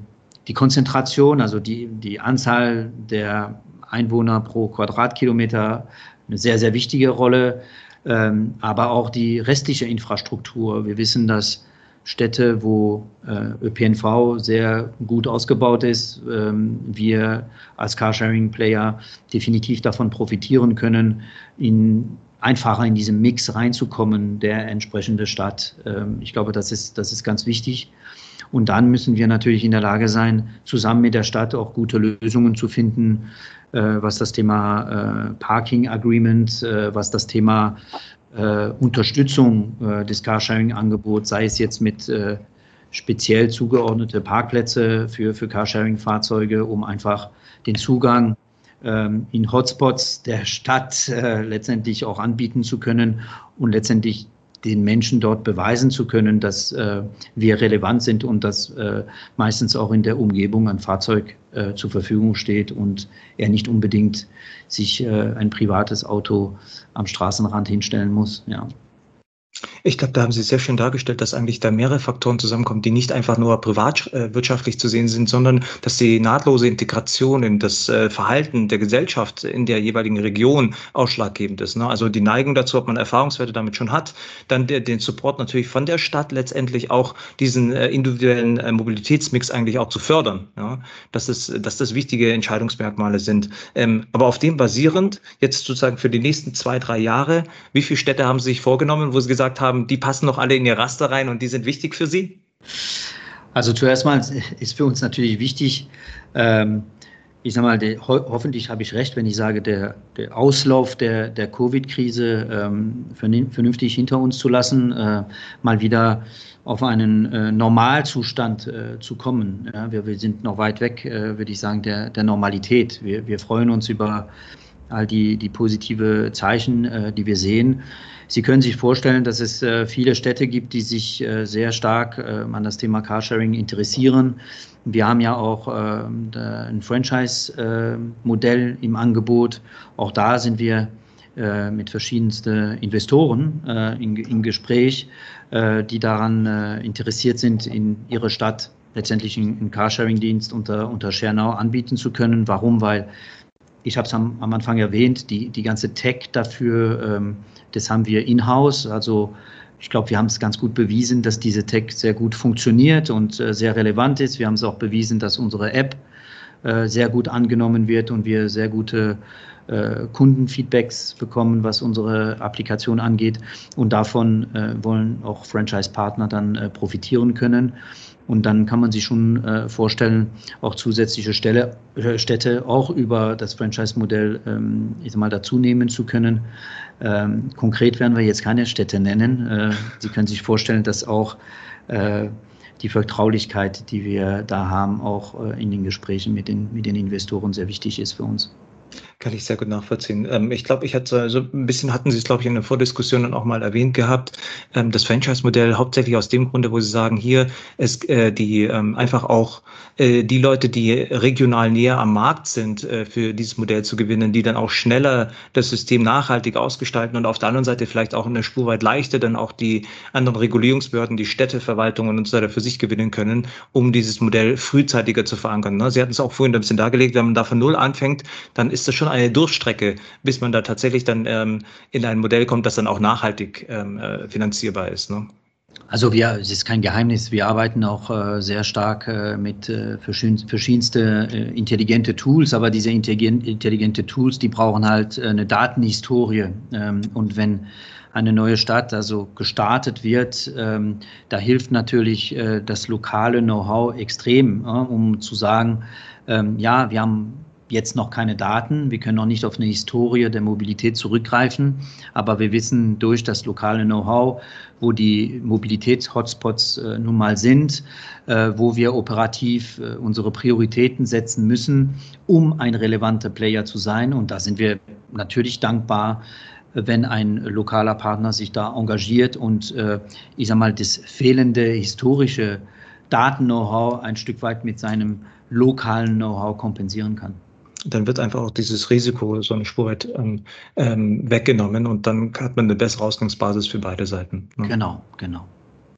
die Konzentration, also die, die Anzahl der Einwohner pro Quadratkilometer, eine sehr, sehr wichtige Rolle, ähm, aber auch die restliche Infrastruktur. Wir wissen, dass Städte, wo äh, ÖPNV sehr gut ausgebaut ist, ähm, wir als Carsharing-Player definitiv davon profitieren können, in, einfacher in diesen Mix reinzukommen, der entsprechende Stadt. Ähm, ich glaube, das ist, das ist ganz wichtig. Und dann müssen wir natürlich in der Lage sein, zusammen mit der Stadt auch gute Lösungen zu finden, äh, was das Thema äh, Parking Agreement, äh, was das Thema Unterstützung des Carsharing-Angebots, sei es jetzt mit speziell zugeordnete Parkplätze für, für Carsharing-Fahrzeuge, um einfach den Zugang ähm, in Hotspots der Stadt letztendlich auch anbieten zu können und letztendlich den Menschen dort beweisen zu können, dass äh, wir relevant sind und dass äh, meistens auch in der Umgebung ein Fahrzeug äh, zur Verfügung steht und er nicht unbedingt sich äh, ein privates Auto am Straßenrand hinstellen muss. Ja. Ich glaube, da haben Sie sehr schön dargestellt, dass eigentlich da mehrere Faktoren zusammenkommen, die nicht einfach nur privatwirtschaftlich zu sehen sind, sondern dass die nahtlose Integration in das äh, Verhalten der Gesellschaft in der jeweiligen Region ausschlaggebend ist. Ne? Also die Neigung dazu, ob man Erfahrungswerte damit schon hat, dann den Support natürlich von der Stadt letztendlich auch diesen äh, individuellen äh, Mobilitätsmix eigentlich auch zu fördern. Ja? Dass, das, dass das wichtige Entscheidungsmerkmale sind. Ähm, aber auf dem basierend, jetzt sozusagen für die nächsten zwei, drei Jahre, wie viele Städte haben Sie sich vorgenommen, wo Sie gesagt gesagt haben, die passen noch alle in Ihr Raster rein und die sind wichtig für Sie? Also zuerst mal ist für uns natürlich wichtig, ähm, ich sage mal, der, ho hoffentlich habe ich recht, wenn ich sage, der, der Auslauf der, der Covid-Krise ähm, vernünftig hinter uns zu lassen, äh, mal wieder auf einen äh, Normalzustand äh, zu kommen. Ja, wir, wir, sind noch weit weg, äh, würde ich sagen, der, der Normalität. Wir, wir freuen uns über all die, die positive Zeichen, äh, die wir sehen. Sie können sich vorstellen, dass es äh, viele Städte gibt, die sich äh, sehr stark äh, an das Thema Carsharing interessieren. Wir haben ja auch ähm, ein Franchise-Modell im Angebot. Auch da sind wir mit verschiedensten Investoren im Gespräch, die daran interessiert sind, in ihre Stadt letztendlich einen Carsharing-Dienst unter, unter Schernau anbieten zu können. Warum? Weil ich habe es am, am, Anfang erwähnt, die, die ganze Tech dafür, ähm, das haben wir in-house. Also ich glaube, wir haben es ganz gut bewiesen, dass diese Tech sehr gut funktioniert und äh, sehr relevant ist. Wir haben es auch bewiesen, dass unsere App äh, sehr gut angenommen wird und wir sehr gute äh, Kundenfeedbacks bekommen, was unsere Applikation angeht. Und davon äh, wollen auch Franchise-Partner dann äh, profitieren können. Und dann kann man sich schon äh, vorstellen, auch zusätzliche Stelle, äh, Städte auch über das Franchise-Modell ähm, dazu nehmen zu können. Ähm, konkret werden wir jetzt keine Städte nennen. Äh, Sie können sich vorstellen, dass auch äh, die Vertraulichkeit, die wir da haben, auch äh, in den Gesprächen mit den, mit den Investoren sehr wichtig ist für uns. Kann ich sehr gut nachvollziehen. Ähm, ich glaube, ich hatte so ein bisschen hatten Sie es, glaube ich, in der Vordiskussion dann auch mal erwähnt gehabt. Ähm, das Franchise-Modell hauptsächlich aus dem Grunde, wo Sie sagen, hier ist äh, die ähm, einfach auch äh, die Leute, die regional näher am Markt sind, äh, für dieses Modell zu gewinnen, die dann auch schneller das System nachhaltig ausgestalten und auf der anderen Seite vielleicht auch eine Spur weit leichter dann auch die anderen Regulierungsbehörden, die Städteverwaltungen und so weiter für sich gewinnen können, um dieses Modell frühzeitiger zu verankern. Ne? Sie hatten es auch vorhin ein bisschen dargelegt, wenn man da von Null anfängt, dann ist das schon eine Durchstrecke, bis man da tatsächlich dann ähm, in ein Modell kommt, das dann auch nachhaltig ähm, äh, finanzierbar ist. Ne? Also wir, es ist kein Geheimnis, wir arbeiten auch äh, sehr stark äh, mit äh, verschiedenste äh, intelligente Tools, aber diese intelligente Tools, die brauchen halt äh, eine Datenhistorie. Ähm, und wenn eine neue Stadt also gestartet wird, ähm, da hilft natürlich das lokale Know-how extrem, um zu sagen, ähm, ja, wir haben jetzt noch keine Daten. Wir können noch nicht auf eine Historie der Mobilität zurückgreifen, aber wir wissen durch das lokale Know-how, wo die Mobilitäts-Hotspots äh, nun mal sind, äh, wo wir operativ äh, unsere Prioritäten setzen müssen, um ein relevanter Player zu sein. Und da sind wir natürlich dankbar, wenn ein lokaler Partner sich da engagiert und äh, ich sage mal, das fehlende historische Daten-Know-how ein Stück weit mit seinem lokalen Know-how kompensieren kann dann wird einfach auch dieses Risiko so eine Spur weit ähm, ähm, weggenommen und dann hat man eine bessere Ausgangsbasis für beide Seiten. Ne? Genau, genau.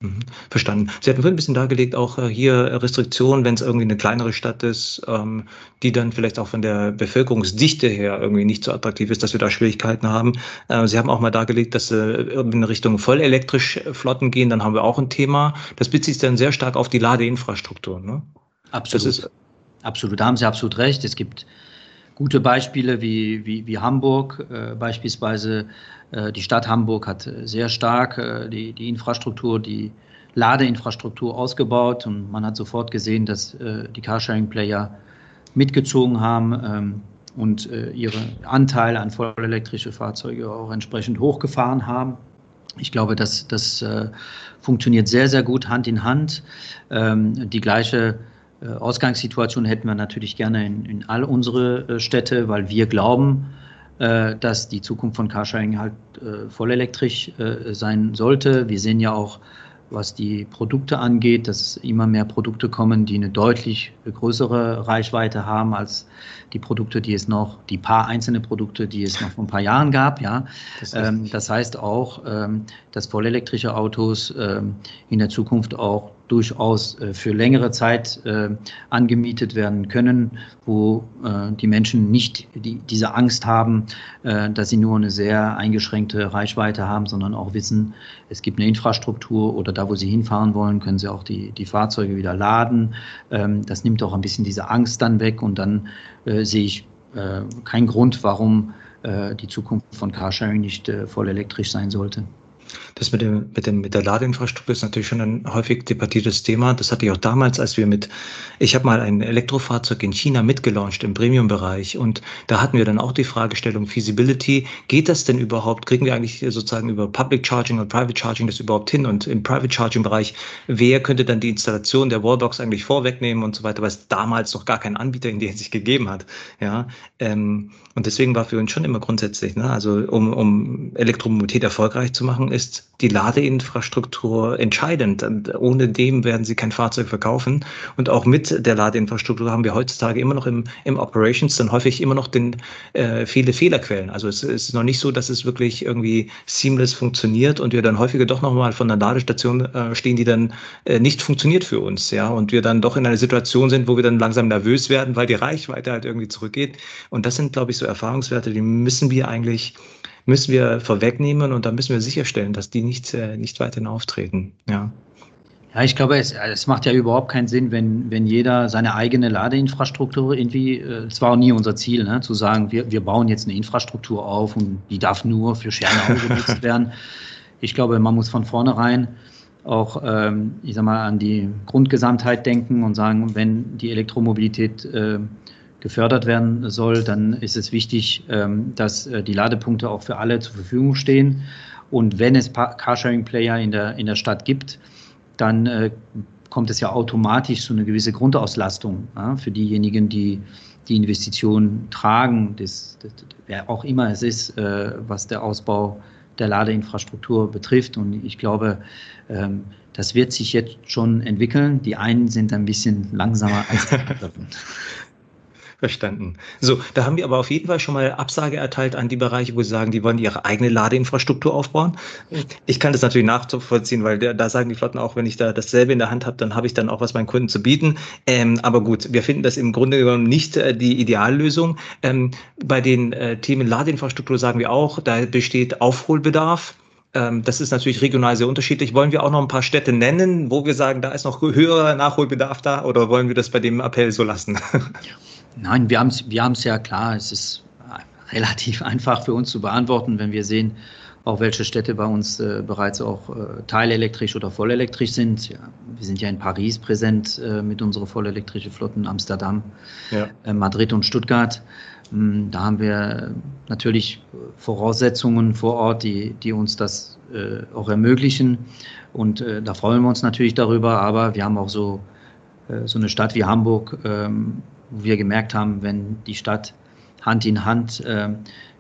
Mhm. Verstanden. Sie hatten vorhin ein bisschen dargelegt, auch äh, hier Restriktionen, wenn es irgendwie eine kleinere Stadt ist, ähm, die dann vielleicht auch von der Bevölkerungsdichte her irgendwie nicht so attraktiv ist, dass wir da Schwierigkeiten haben. Äh, Sie haben auch mal dargelegt, dass Sie in Richtung vollelektrisch Flotten gehen, dann haben wir auch ein Thema. Das bezieht sich dann sehr stark auf die Ladeinfrastruktur. Ne? Absolut. Absolut, da haben Sie absolut recht. Es gibt gute Beispiele wie, wie, wie Hamburg, äh, beispielsweise äh, die Stadt Hamburg hat sehr stark äh, die, die Infrastruktur, die Ladeinfrastruktur ausgebaut und man hat sofort gesehen, dass äh, die Carsharing-Player mitgezogen haben ähm, und äh, ihre Anteile an vollelektrische Fahrzeuge auch entsprechend hochgefahren haben. Ich glaube, dass das äh, funktioniert sehr, sehr gut Hand in Hand. Ähm, die gleiche Ausgangssituation hätten wir natürlich gerne in, in all unsere äh, Städte, weil wir glauben, äh, dass die Zukunft von Carsharing halt vollelektrisch sein sollte. Wir sehen ja auch, was die Produkte angeht, dass immer mehr Produkte kommen, die eine deutlich größere Reichweite haben als die Produkte, die es noch, die paar einzelne Produkte, die es noch vor ein paar Jahren gab. Ja, das, ähm, das heißt auch, ähm, dass vollelektrische Autos ähm, in der Zukunft auch durchaus äh, für längere Zeit äh, angemietet werden können, wo äh, die Menschen nicht die, diese Angst haben, dass sie nur eine sehr eingeschränkte Reichweite haben, sondern auch wissen, es gibt eine Infrastruktur oder da, wo sie hinfahren wollen, können sie auch die, die Fahrzeuge wieder laden. Ähm, das nimmt auch ein bisschen diese Angst dann weg und dann sehe ich keinen Grund, warum die Zukunft von Carsharing nicht voll elektrisch sein sollte. Das mit, dem, mit, dem, mit der Ladeinfrastruktur ist natürlich schon ein häufig debattiertes Thema. Das hatte ich auch damals, als wir mit, ich habe mal ein Elektrofahrzeug in China mitgelauncht im Premium-Bereich und da hatten wir dann auch die Fragestellung Feasibility. Geht das denn überhaupt? Kriegen wir eigentlich sozusagen über Public Charging und Private Charging das überhaupt hin? Und im Private Charging-Bereich, wer könnte dann die Installation der Wallbox eigentlich vorwegnehmen und so weiter, weil es damals noch gar keinen Anbieter in der Hinsicht gegeben hat. Ja, ähm, und deswegen war für uns schon immer grundsätzlich, ne, also um, um Elektromobilität erfolgreich zu machen, ist die Ladeinfrastruktur entscheidend. Ohne dem werden sie kein Fahrzeug verkaufen. Und auch mit der Ladeinfrastruktur haben wir heutzutage immer noch im, im Operations dann häufig immer noch den, äh, viele Fehlerquellen. Also es, es ist noch nicht so, dass es wirklich irgendwie seamless funktioniert und wir dann häufiger doch nochmal von einer Ladestation äh, stehen, die dann äh, nicht funktioniert für uns. Ja, und wir dann doch in einer Situation sind, wo wir dann langsam nervös werden, weil die Reichweite halt irgendwie zurückgeht. Und das sind, glaube ich, so Erfahrungswerte, die müssen wir eigentlich müssen wir vorwegnehmen und da müssen wir sicherstellen, dass die nicht, äh, nicht weiterhin auftreten. Ja. Ja, ich glaube, es, es macht ja überhaupt keinen Sinn, wenn, wenn jeder seine eigene Ladeinfrastruktur irgendwie, es äh, war auch nie unser Ziel, ne, zu sagen, wir, wir bauen jetzt eine Infrastruktur auf und die darf nur für Schernau genutzt werden. Ich glaube, man muss von vornherein auch, ähm, ich sag mal, an die Grundgesamtheit denken und sagen, wenn die Elektromobilität äh, gefördert werden soll, dann ist es wichtig, ähm, dass äh, die Ladepunkte auch für alle zur Verfügung stehen. Und wenn es Carsharing-Player in der, in der Stadt gibt, dann äh, kommt es ja automatisch zu einer gewissen Grundauslastung für diejenigen, die die Investitionen tragen, das, das, wer auch immer es ist, äh, was der Ausbau der Ladeinfrastruktur betrifft. Und ich glaube, ähm, das wird sich jetzt schon entwickeln. Die einen sind ein bisschen langsamer als die anderen. Verstanden. So, da haben wir aber auf jeden Fall schon mal Absage erteilt an die Bereiche, wo sie sagen, die wollen ihre eigene Ladeinfrastruktur aufbauen. Ich kann das natürlich nachvollziehen, weil da, sagen die Flotten auch, wenn ich da dasselbe in der Hand habe, dann habe ich dann auch was meinen Kunden zu bieten. Ähm, aber gut, wir finden das im Grunde genommen nicht äh, die Ideallösung. Ähm, bei den äh, Themen Ladeinfrastruktur sagen wir auch, da besteht Aufholbedarf ähm, das ist natürlich regional sehr unterschiedlich. Wollen wir auch noch ein paar Städte nennen, wo wir sagen, da ist noch höherer Nachholbedarf da oder wollen wir das bei dem Appell so lassen? Nein, wir haben es wir ja klar. Es ist relativ einfach für uns zu beantworten, wenn wir sehen, auch welche Städte bei uns äh, bereits auch äh, teilelektrisch oder vollelektrisch sind. Ja, wir sind ja in Paris präsent äh, mit unserer vollelektrischen Flotten, Amsterdam, ja. Äh, Madrid und Stuttgart. Ähm, da haben wir natürlich Voraussetzungen vor Ort, die, die uns das äh, auch ermöglichen. Und äh, da freuen wir uns natürlich darüber. Aber wir haben auch so, so eine Stadt wie Hamburg, ähm, wir gemerkt haben, wenn die Stadt Hand in Hand äh,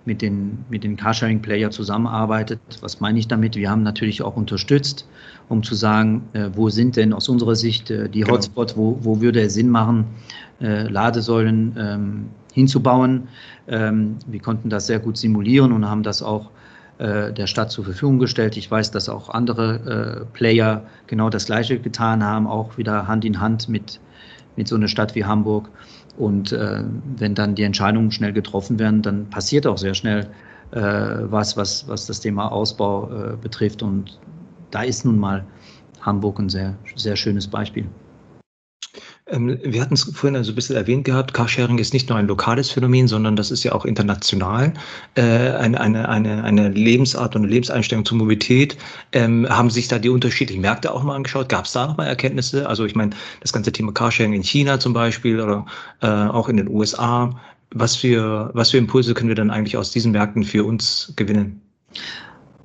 mit den, mit den Carsharing-Player zusammenarbeitet. Was meine ich damit? Wir haben natürlich auch unterstützt, um zu sagen, äh, wo sind denn aus unserer Sicht äh, die genau. Hotspots, genau. wo, wo würde es Sinn machen, äh, Ladesäulen ähm, hinzubauen. Ähm, wir konnten das sehr gut simulieren und haben das auch äh, der Stadt zur Verfügung gestellt. Ich weiß, dass auch andere äh, Player genau das Gleiche getan haben, auch wieder Hand in Hand mit, mit so einer Stadt wie Hamburg. Und äh, wenn dann die Entscheidungen schnell getroffen werden, dann passiert auch sehr schnell äh, was, was, was das Thema Ausbau äh, betrifft. Und da ist nun mal Hamburg ein sehr, sehr schönes Beispiel. Ähm, wir hatten es vorhin also ein bisschen erwähnt gehabt, Carsharing ist nicht nur ein lokales Phänomen, sondern das ist ja auch international äh, eine, eine, eine, eine Lebensart und eine Lebenseinstellung zur Mobilität. Ähm, haben sich da die unterschiedlichen Märkte auch mal angeschaut? Gab es da noch mal Erkenntnisse? Also ich meine, das ganze Thema Carsharing in China zum Beispiel oder äh, auch in den USA. Was für, was für Impulse können wir dann eigentlich aus diesen Märkten für uns gewinnen?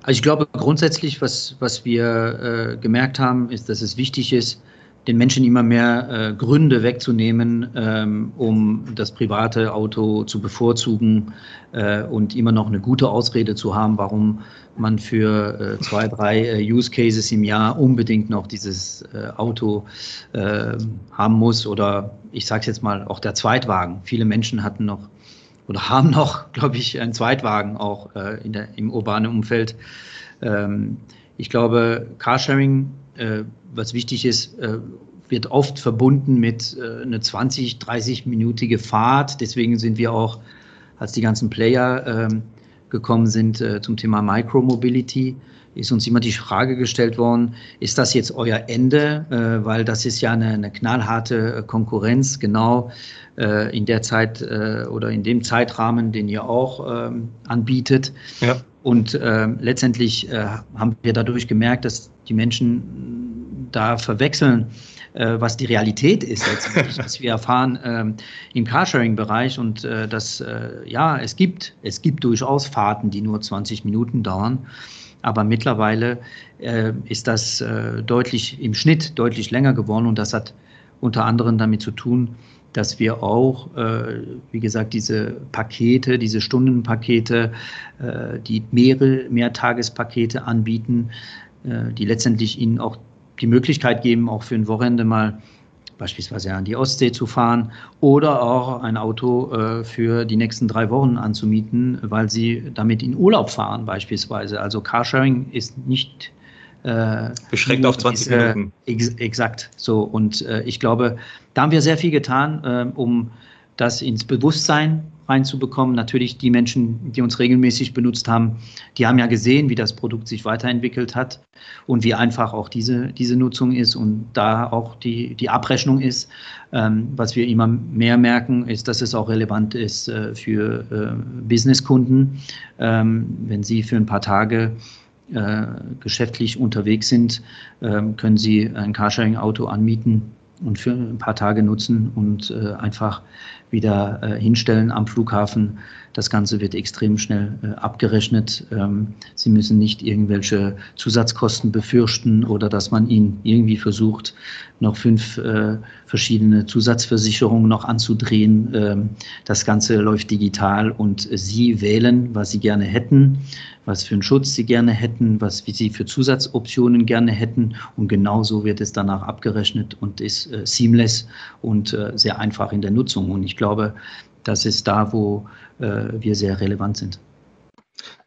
Also ich glaube grundsätzlich, was, was wir äh, gemerkt haben, ist, dass es wichtig ist, den Menschen immer mehr äh, Gründe wegzunehmen, ähm, um das private Auto zu bevorzugen äh, und immer noch eine gute Ausrede zu haben, warum man für äh, zwei, drei äh, Use Cases im Jahr unbedingt noch dieses äh, Auto äh, haben muss oder ich sage es jetzt mal auch der Zweitwagen. Viele Menschen hatten noch oder haben noch, glaube ich, einen Zweitwagen auch der, im urbanen Umfeld. Ähm, ich glaube, Carsharing was wichtig ist, äh, wird oft verbunden mit äh, eine 20, 30-minütige Fahrt. Deswegen sind wir auch, als die ganzen Player ähm, gekommen sind zum Thema Micromobility, ist uns immer die Frage gestellt worden, ist das jetzt euer Ende? weil das ist ja eine, eine knallharte Konkurrenz, genau in der Zeit oder in dem Zeitrahmen, den ihr auch ähm, anbietet. Ja. Und äh, letztendlich äh, haben wir dadurch gemerkt, dass die Menschen da verwechseln, äh, was die Realität ist letztendlich, was wir erfahren ähm, im Carsharing-Bereich. Und äh, dass, äh, ja, es gibt, es gibt durchaus Fahrten, die nur 20 Minuten dauern. Aber mittlerweile äh, ist das deutlich im Schnitt deutlich länger geworden und das hat unter anderem damit zu tun, dass wir auch, äh, wie gesagt, diese Pakete, diese Stundenpakete, äh, die mehrere Mehrtagespakete anbieten, äh, die letztendlich ihnen auch die Möglichkeit geben, auch für ein Wochenende mal beispielsweise an die Ostsee zu fahren oder auch ein Auto äh, für die nächsten drei Wochen anzumieten, weil sie damit in Urlaub fahren beispielsweise. Also Carsharing ist nicht äh, Beschränkt auf 20 ist, äh, Minuten. Ex exakt so. Und äh, ich glaube, da haben wir sehr viel getan, äh, um das ins Bewusstsein reinzubekommen. Natürlich die Menschen, die uns regelmäßig benutzt haben, die haben ja gesehen, wie das Produkt sich weiterentwickelt hat und wie einfach auch diese, diese Nutzung ist und da auch die, die Abrechnung ist. Ähm, was wir immer mehr merken, ist, dass es auch relevant ist äh, für äh, Businesskunden, ähm, wenn sie für ein paar Tage äh, geschäftlich unterwegs sind, äh, können Sie ein Carsharing-Auto anmieten und für ein paar Tage nutzen und äh, einfach wieder äh, hinstellen am Flughafen. Das Ganze wird extrem schnell äh, abgerechnet. Ähm, Sie müssen nicht irgendwelche Zusatzkosten befürchten oder dass man Ihnen irgendwie versucht, noch fünf äh, verschiedene Zusatzversicherungen noch anzudrehen. Ähm, das Ganze läuft digital und Sie wählen, was Sie gerne hätten was für einen Schutz sie gerne hätten, was sie für Zusatzoptionen gerne hätten. Und genauso wird es danach abgerechnet und ist äh, seamless und äh, sehr einfach in der Nutzung. Und ich glaube, das ist da, wo äh, wir sehr relevant sind.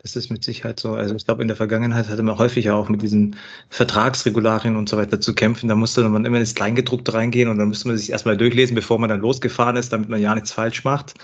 Das ist mit Sicherheit so. Also ich glaube, in der Vergangenheit hatte man häufig auch mit diesen Vertragsregularien und so weiter zu kämpfen. Da musste man immer ins Kleingedruckte reingehen und dann musste man sich erstmal durchlesen, bevor man dann losgefahren ist, damit man ja nichts falsch macht.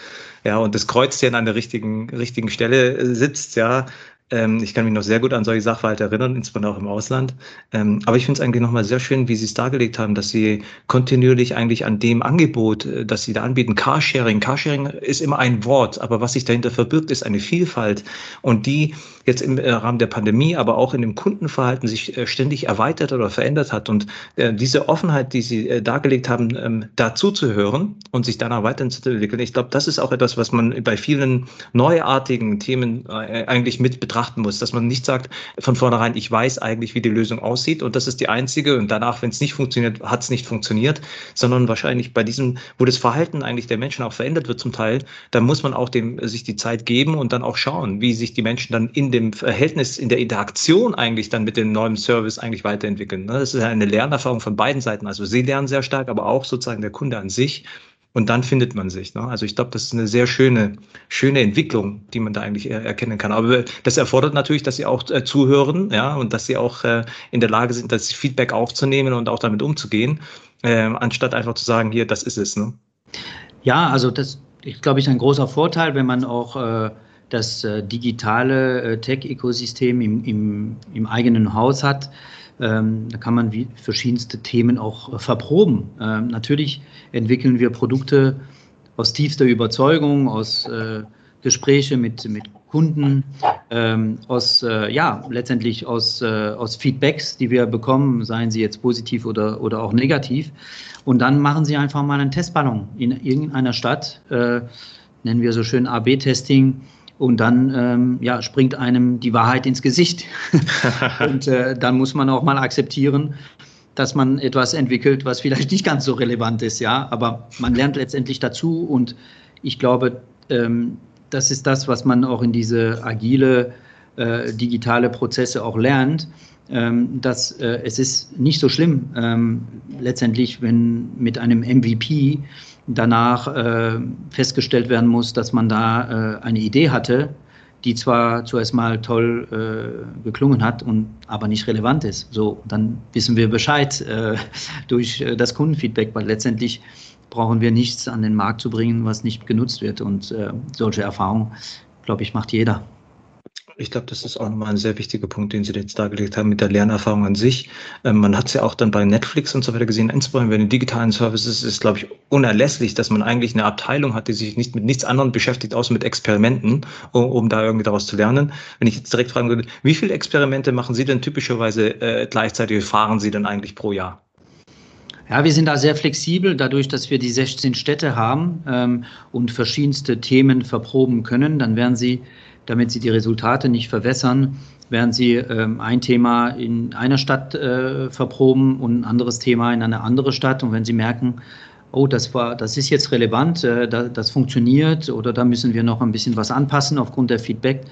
Ja, und das Kreuzchen an der richtigen, richtigen Stelle sitzt, ja. Ähm, ich kann mich noch sehr gut an solche Sachverhalte erinnern, insbesondere auch im Ausland. Ähm, aber ich finde es eigentlich nochmal sehr schön, wie Sie es dargelegt haben, dass Sie kontinuierlich eigentlich an dem Angebot, äh, das Sie da anbieten, Carsharing. Carsharing ist immer ein Wort, aber was sich dahinter verbirgt, ist eine Vielfalt. Und die jetzt im äh, Rahmen der Pandemie, aber auch in dem Kundenverhalten sich äh, ständig erweitert oder verändert hat. Und diese Offenheit, die Sie dargelegt haben, ähm, dazu zu hören und sich danach weiterzuentwickeln, ich glaube, das ist auch etwas, was man bei vielen neuartigen Themen eigentlich mit betrachtet betrachten muss, dass man nicht sagt von vornherein, ich weiß eigentlich, wie die Lösung aussieht und das ist die einzige und danach, wenn es nicht funktioniert, hat es nicht funktioniert, sondern wahrscheinlich bei diesem, wo das Verhalten eigentlich der Menschen auch verändert wird zum Teil, da muss man auch dem sich die Zeit geben und dann auch schauen, wie sich die Menschen dann in dem Verhältnis, in der Interaktion eigentlich dann mit dem neuen Service eigentlich weiterentwickeln. Das ist eine Lernerfahrung von beiden Seiten. Also sie lernen sehr stark, aber auch sozusagen der Kunde an sich. Und dann findet man sich. Ne? Also ich glaube, das ist eine sehr schöne, schöne Entwicklung, die man da eigentlich erkennen kann. Aber das erfordert natürlich, dass sie auch äh, zuhören, ja, und dass sie auch äh, in der Lage sind, das Feedback aufzunehmen und auch damit umzugehen, äh, anstatt einfach zu sagen, hier, das ist es. Ne? Ja, also das ist, glaube ich, ein großer Vorteil, wenn man auch äh, das äh, digitale äh, Tech-Ökosystem im, im, im eigenen Haus hat ähm, da kann man wie verschiedenste Themen auch äh, verproben. Ähm, natürlich entwickeln wir Produkte aus tiefster Überzeugung, aus äh, Gespräche mit, mit Kunden, ähm, aus, äh, ja, letztendlich aus, äh, aus Feedbacks, die wir bekommen, seien sie jetzt positiv oder, oder auch negativ. Und dann machen sie einfach mal einen Testballon in irgendeiner Stadt, äh, nennen wir so schön AB-Testing, und dann ähm, ja, springt einem die Wahrheit ins Gesicht. und äh, dann muss man auch mal akzeptieren, dass man etwas entwickelt, was vielleicht nicht ganz so relevant ist, ja. Aber man lernt letztendlich dazu und ich glaube, ähm, das ist das, was man auch in diese agile äh, digitale Prozesse auch lernt. Ähm, dass äh, es ist nicht so schlimm ähm, letztendlich, wenn mit einem MVP danach äh, festgestellt werden muss, dass man da äh, eine Idee hatte, die zwar zuerst mal toll äh, geklungen hat und aber nicht relevant ist. So, dann wissen wir Bescheid äh, durch äh, das Kundenfeedback, weil letztendlich brauchen wir nichts an den Markt zu bringen, was nicht genutzt wird. Und äh, solche Erfahrungen, glaube ich, macht jeder. Ich glaube, das ist auch nochmal ein sehr wichtiger Punkt, den Sie jetzt dargelegt haben mit der Lernerfahrung an sich. Ähm, man hat es ja auch dann bei Netflix und so weiter gesehen, insbesondere bei den digitalen Services ist, glaube ich, unerlässlich, dass man eigentlich eine Abteilung hat, die sich nicht mit nichts anderem beschäftigt, außer mit Experimenten, um, um da irgendwie daraus zu lernen. Wenn ich jetzt direkt fragen würde, wie viele Experimente machen Sie denn typischerweise äh, gleichzeitig, fahren Sie denn eigentlich pro Jahr? Ja, wir sind da sehr flexibel, dadurch, dass wir die 16 Städte haben ähm, und verschiedenste Themen verproben können. Dann werden Sie damit sie die Resultate nicht verwässern, werden sie ähm, ein Thema in einer Stadt äh, verproben und ein anderes Thema in eine andere Stadt. Und wenn sie merken, oh, das war, das ist jetzt relevant, äh, da, das funktioniert oder da müssen wir noch ein bisschen was anpassen aufgrund der Feedback,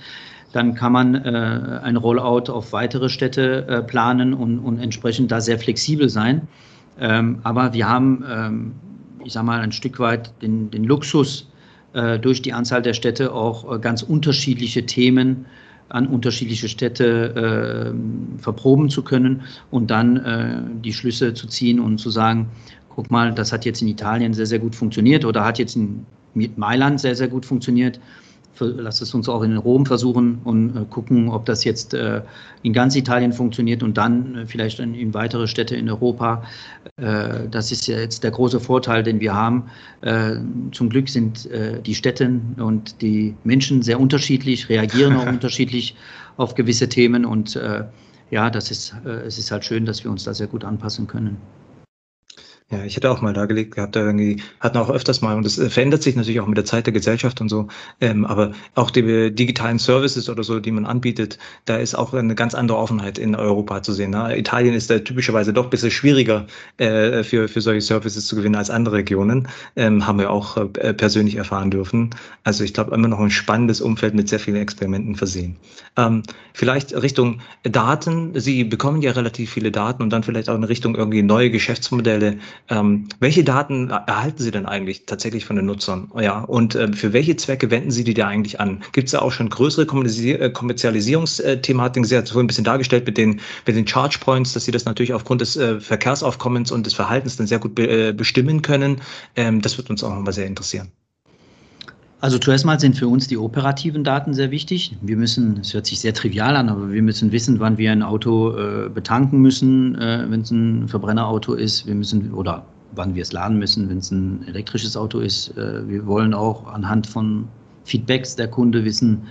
dann kann man äh, ein Rollout auf weitere Städte äh, planen und, und entsprechend da sehr flexibel sein. Ähm, aber wir haben, ähm, ich sage mal, ein Stück weit den, den Luxus, durch die Anzahl der Städte auch äh, ganz unterschiedliche Themen an unterschiedliche Städte äh, verproben zu können und dann äh, die Schlüsse zu ziehen und zu sagen, guck mal, das hat jetzt in Italien sehr, sehr gut funktioniert oder hat jetzt in Mailand sehr, sehr gut funktioniert lass es uns auch in Rom versuchen und äh, gucken, ob das jetzt äh, in ganz Italien funktioniert und dann äh, vielleicht in, in, weitere Städte in Europa. Das ist ja jetzt der große Vorteil, den wir haben. Zum Glück sind die Städte und die Menschen sehr unterschiedlich, reagieren auch unterschiedlich auf gewisse Themen und ja, das ist, es ist halt schön, dass wir uns da sehr gut anpassen können. Ja, ich hätte auch mal dargelegt gehabt, da irgendwie hatten auch öfters mal, und das äh, verändert sich natürlich auch mit der Zeit der Gesellschaft und so, ähm, aber auch die äh, digitalen Services oder so, die man anbietet, da ist auch eine ganz andere Offenheit in Europa zu sehen. Ne? Italien ist da typischerweise doch ein bisschen schwieriger äh, für, für solche Services zu gewinnen als andere Regionen, ähm, haben wir auch äh, persönlich erfahren dürfen. Also ich glaube, immer noch ein spannendes Umfeld mit sehr vielen Experimenten versehen. Ähm, vielleicht Richtung Daten, Sie bekommen ja relativ viele Daten und dann vielleicht auch in Richtung irgendwie neue Geschäftsmodelle ähm, welche Daten erhalten Sie denn eigentlich tatsächlich von den Nutzern? Ja, und äh, für welche Zwecke wenden Sie die da eigentlich an? Gibt es da auch schon größere äh, Kommerzialisierungsthematiken? Sie hat es vorhin ein bisschen dargestellt mit den, mit den Charge Points, dass Sie das natürlich aufgrund des äh, Verkehrsaufkommens und des Verhaltens dann sehr gut be äh, bestimmen können. Ähm, das wird uns auch nochmal sehr interessieren. Also zuerst mal sind für uns die operativen Daten sehr wichtig. Wir müssen, es hört sich sehr trivial an, aber wir müssen wissen, wann wir ein Auto äh, betanken müssen, äh, wenn es ein Verbrennerauto ist. Wir müssen oder wann wir es laden müssen, wenn es ein elektrisches Auto ist. Äh, wir wollen auch anhand von Feedbacks der Kunde wissen,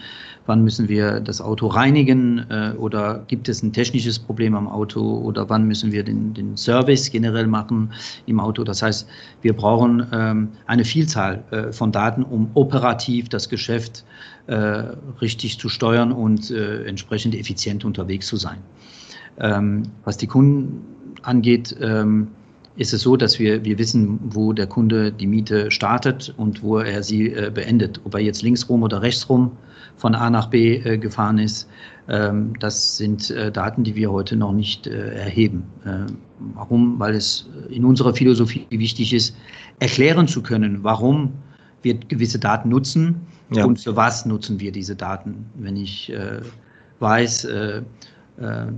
wann müssen wir das Auto reinigen äh, oder gibt es ein technisches Problem am Auto oder wann müssen wir den, den Service generell machen im Auto. Das heißt, wir brauchen ähm, eine Vielzahl äh, von Daten, um operativ das Geschäft äh, richtig zu steuern und äh, entsprechend effizient unterwegs zu sein. Ähm, was die Kunden angeht, ähm, ist es so, dass wir, wir wissen, wo der Kunde die Miete startet und wo er sie äh, beendet. Ob er jetzt linksrum oder rechtsrum von A nach B äh, gefahren ist, ähm, das sind äh, Daten, die wir heute noch nicht äh, erheben. Äh, warum? Weil es in unserer Philosophie wichtig ist, erklären zu können, warum wir gewisse Daten nutzen ja. und für was nutzen wir diese Daten. Wenn ich äh, weiß, äh,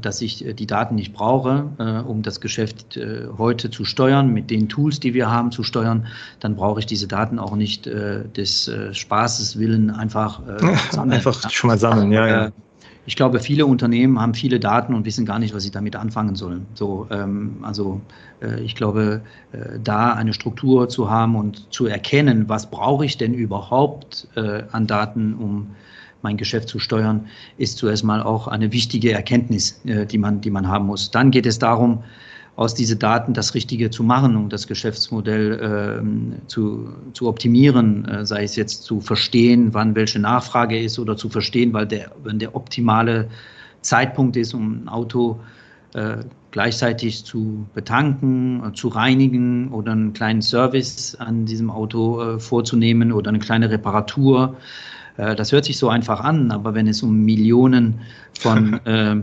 dass ich äh, die Daten nicht brauche, äh, um das Geschäft heute zu steuern, mit den Tools, die wir haben, zu steuern, dann brauche ich diese Daten auch nicht des Spaßes willen einfach sammeln. Einfach schon mal sammeln, ja, ja. Ich glaube, viele Unternehmen haben viele Daten und wissen gar nicht, was sie damit anfangen sollen. So, ähm, also ich glaube, da eine Struktur zu haben und zu erkennen, was brauche ich denn überhaupt an Daten, um mein Geschäft zu steuern, ist zuerst mal auch eine wichtige Erkenntnis, äh, die man, die man haben muss. Dann geht es darum, aus diesen Daten das Richtige zu machen, um das Geschäftsmodell äh, zu, zu optimieren, äh, sei es jetzt zu verstehen, wann welche Nachfrage ist oder zu verstehen, weil der, wenn der optimale Zeitpunkt ist, um ein Auto äh, gleichzeitig zu betanken, äh, zu reinigen oder einen kleinen Service an diesem Auto äh, vorzunehmen oder eine kleine Reparatur das hört sich so einfach an, aber wenn es um Millionen von äh,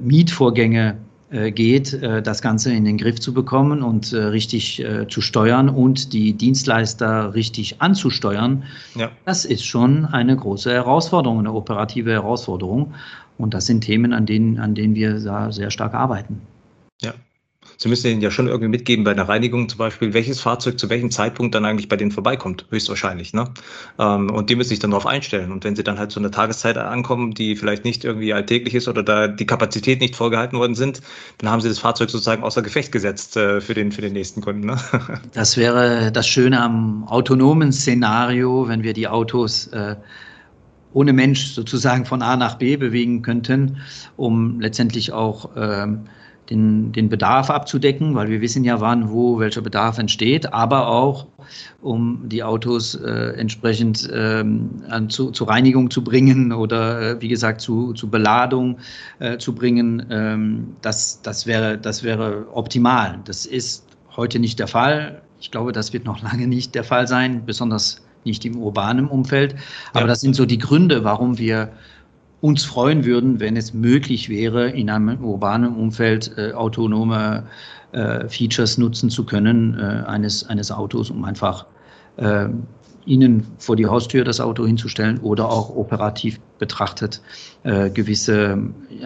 Mietvorgänge äh, geht, äh, das Ganze in den Griff zu bekommen und richtig zu steuern und die Dienstleister richtig anzusteuern, ja. das ist schon eine große Herausforderung, eine operative Herausforderung. Und das sind Themen, an denen, an denen wir sehr stark arbeiten. Ja, Sie müssen ihnen ja schon irgendwie mitgeben bei der Reinigung zum Beispiel, welches Fahrzeug zu welchem Zeitpunkt dann eigentlich bei denen vorbeikommt, höchstwahrscheinlich. Ne? Ähm, und die müssen sich dann darauf einstellen. Und wenn sie dann halt zu einer Tageszeit ankommen, die vielleicht nicht irgendwie alltäglich ist oder da die Kapazität nicht vorgehalten worden sind, dann haben sie das Fahrzeug sozusagen außer Gefecht gesetzt äh, für, den, für den nächsten Kunden. Ne? Das wäre das Schöne am autonomen Szenario, wenn wir die Autos äh, ohne Mensch sozusagen von A nach B bewegen könnten, um letztendlich auch ähm, den, den Bedarf abzudecken, weil wir wissen ja, wann, wo, welcher Bedarf entsteht, aber auch, um die Autos äh, entsprechend ähm, an, zu, zur Reinigung zu bringen oder, äh, wie gesagt, zu, zu Beladung äh, zu bringen. Ähm, das, das, wäre, das wäre optimal. Das ist heute nicht der Fall. Ich glaube, das wird noch lange nicht der Fall sein, besonders nicht im urbanen Umfeld. Aber ja. das sind so die Gründe, warum wir uns freuen würden, wenn es möglich wäre, in einem urbanen Umfeld äh, autonome äh, Features nutzen zu können äh, eines, eines Autos, um einfach äh, ihnen vor die Haustür das Auto hinzustellen oder auch operativ betrachtet äh, gewisse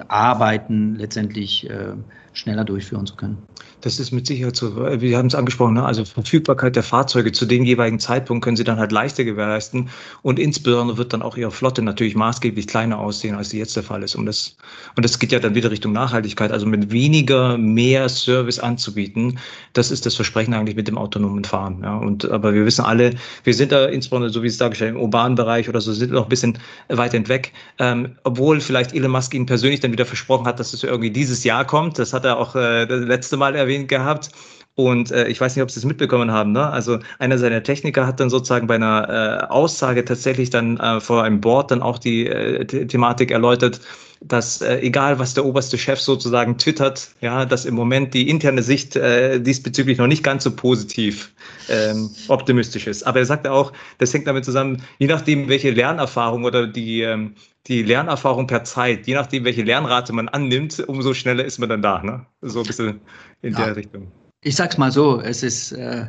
Arbeiten letztendlich äh, schneller durchführen zu können. Das ist mit Sicherheit so, wir haben es angesprochen, ne? also Verfügbarkeit der Fahrzeuge zu dem jeweiligen Zeitpunkt können sie dann halt leichter gewährleisten und insbesondere wird dann auch ihre Flotte natürlich maßgeblich kleiner aussehen, als sie jetzt der Fall ist. Und das, und das geht ja dann wieder Richtung Nachhaltigkeit, also mit weniger mehr Service anzubieten, das ist das Versprechen eigentlich mit dem autonomen Fahren. Ja? Und, aber wir wissen alle, wir sind da insbesondere, so wie es dargestellt im urbanen Bereich oder so, sind noch ein bisschen weit entweg, ähm, obwohl vielleicht Elon Musk Ihnen persönlich dann wieder versprochen hat, dass es irgendwie dieses Jahr kommt. Das hat er auch äh, das letzte Mal erwähnt gehabt. Und äh, ich weiß nicht, ob Sie es mitbekommen haben. Ne? Also einer seiner Techniker hat dann sozusagen bei einer äh, Aussage tatsächlich dann äh, vor einem Board dann auch die äh, Thematik erläutert, dass äh, egal was der oberste Chef sozusagen twittert, ja, dass im Moment die interne Sicht äh, diesbezüglich noch nicht ganz so positiv ähm, optimistisch ist. Aber er sagte auch, das hängt damit zusammen, je nachdem, welche Lernerfahrung oder die, ähm, die Lernerfahrung per Zeit, je nachdem, welche Lernrate man annimmt, umso schneller ist man dann da. Ne? So ein bisschen in ja. der Richtung. Ich sag's mal so, es ist äh,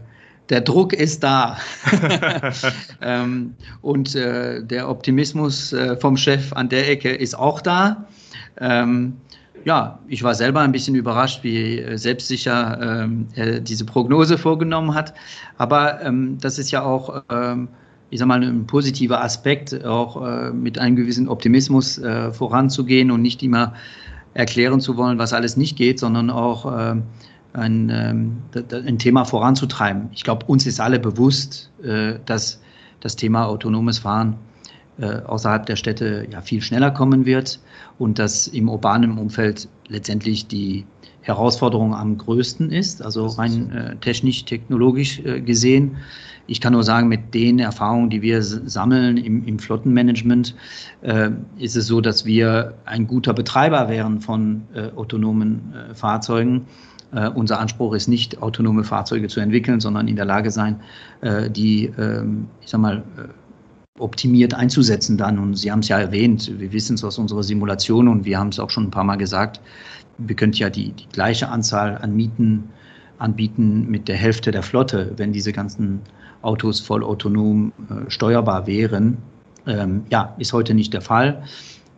der Druck ist da. ähm, und äh, der Optimismus äh, vom Chef an der Ecke ist auch da. Ähm, ja, ich war selber ein bisschen überrascht, wie äh, selbstsicher ähm, er diese Prognose vorgenommen hat. Aber ähm, das ist ja auch, ähm, ich sag mal, ein positiver Aspekt, auch äh, mit einem gewissen Optimismus äh, voranzugehen und nicht immer erklären zu wollen, was alles nicht geht, sondern auch ähm, ein, ähm, ein Thema voranzutreiben. Ich glaube, uns ist alle bewusst, äh, dass das Thema autonomes Fahren äh, außerhalb der Städte ja viel schneller kommen wird und dass im urbanen Umfeld letztendlich die Herausforderung am größten ist, also rein äh, technisch, technologisch äh, gesehen. Ich kann nur sagen, mit den Erfahrungen, die wir sammeln im, im Flottenmanagement, äh, ist es so, dass wir ein guter Betreiber wären von autonomen Fahrzeugen äh, unser Anspruch ist nicht, autonome Fahrzeuge zu entwickeln, sondern in der Lage sein, äh, die, ähm, ich sag mal, äh, optimiert einzusetzen dann. Und Sie haben es ja erwähnt, wir wissen es aus unserer Simulation und wir haben es auch schon ein paar Mal gesagt, wir könnten ja die, die gleiche Anzahl an Mieten anbieten mit der Hälfte der Flotte, wenn diese ganzen Autos voll autonom äh, steuerbar wären. Ähm, ja, ist heute nicht der Fall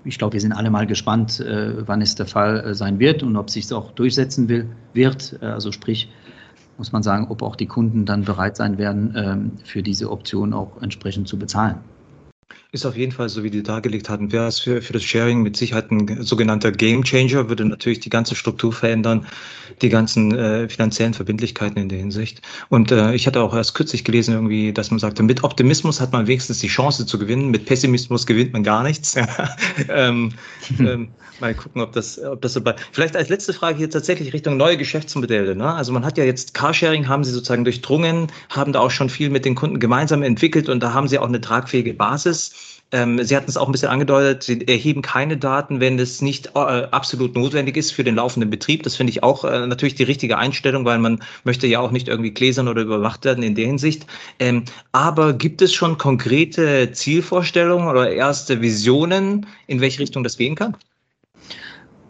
ich glaube, wir sind alle mal gespannt, äh, wann es der Fall äh, sein wird und ob sich es auch durchsetzen will, wird. Äh, also sprich, muss man sagen, ob auch die Kunden dann bereit sein werden, ähm, für diese Option auch entsprechend zu bezahlen. Ist auf jeden Fall, so wie die dargelegt hatten, wäre es für, für das Sharing mit Sicherheit ein sogenannter Game Changer, würde natürlich die ganze Struktur verändern, die ganzen äh, finanziellen Verbindlichkeiten in der Hinsicht. Und äh, ich hatte auch erst kürzlich gelesen, irgendwie, dass man sagte, mit Optimismus hat man wenigstens die Chance zu gewinnen, mit Pessimismus gewinnt man gar nichts. ähm, ähm, mal gucken, ob das, ob das so bleibt. Vielleicht als letzte Frage hier tatsächlich Richtung neue Geschäftsmodelle. Ne? Also man hat ja jetzt Carsharing, haben Sie sozusagen durchdrungen, haben da auch schon viel mit den Kunden gemeinsam entwickelt und da haben Sie auch eine tragfähige Basis. Ähm, Sie hatten es auch ein bisschen angedeutet, Sie erheben keine Daten, wenn es nicht äh, absolut notwendig ist für den laufenden Betrieb. Das finde ich auch äh, natürlich die richtige Einstellung, weil man möchte ja auch nicht irgendwie gläsern oder überwacht werden in der Hinsicht. Ähm, aber gibt es schon konkrete Zielvorstellungen oder erste Visionen, in welche Richtung das gehen kann?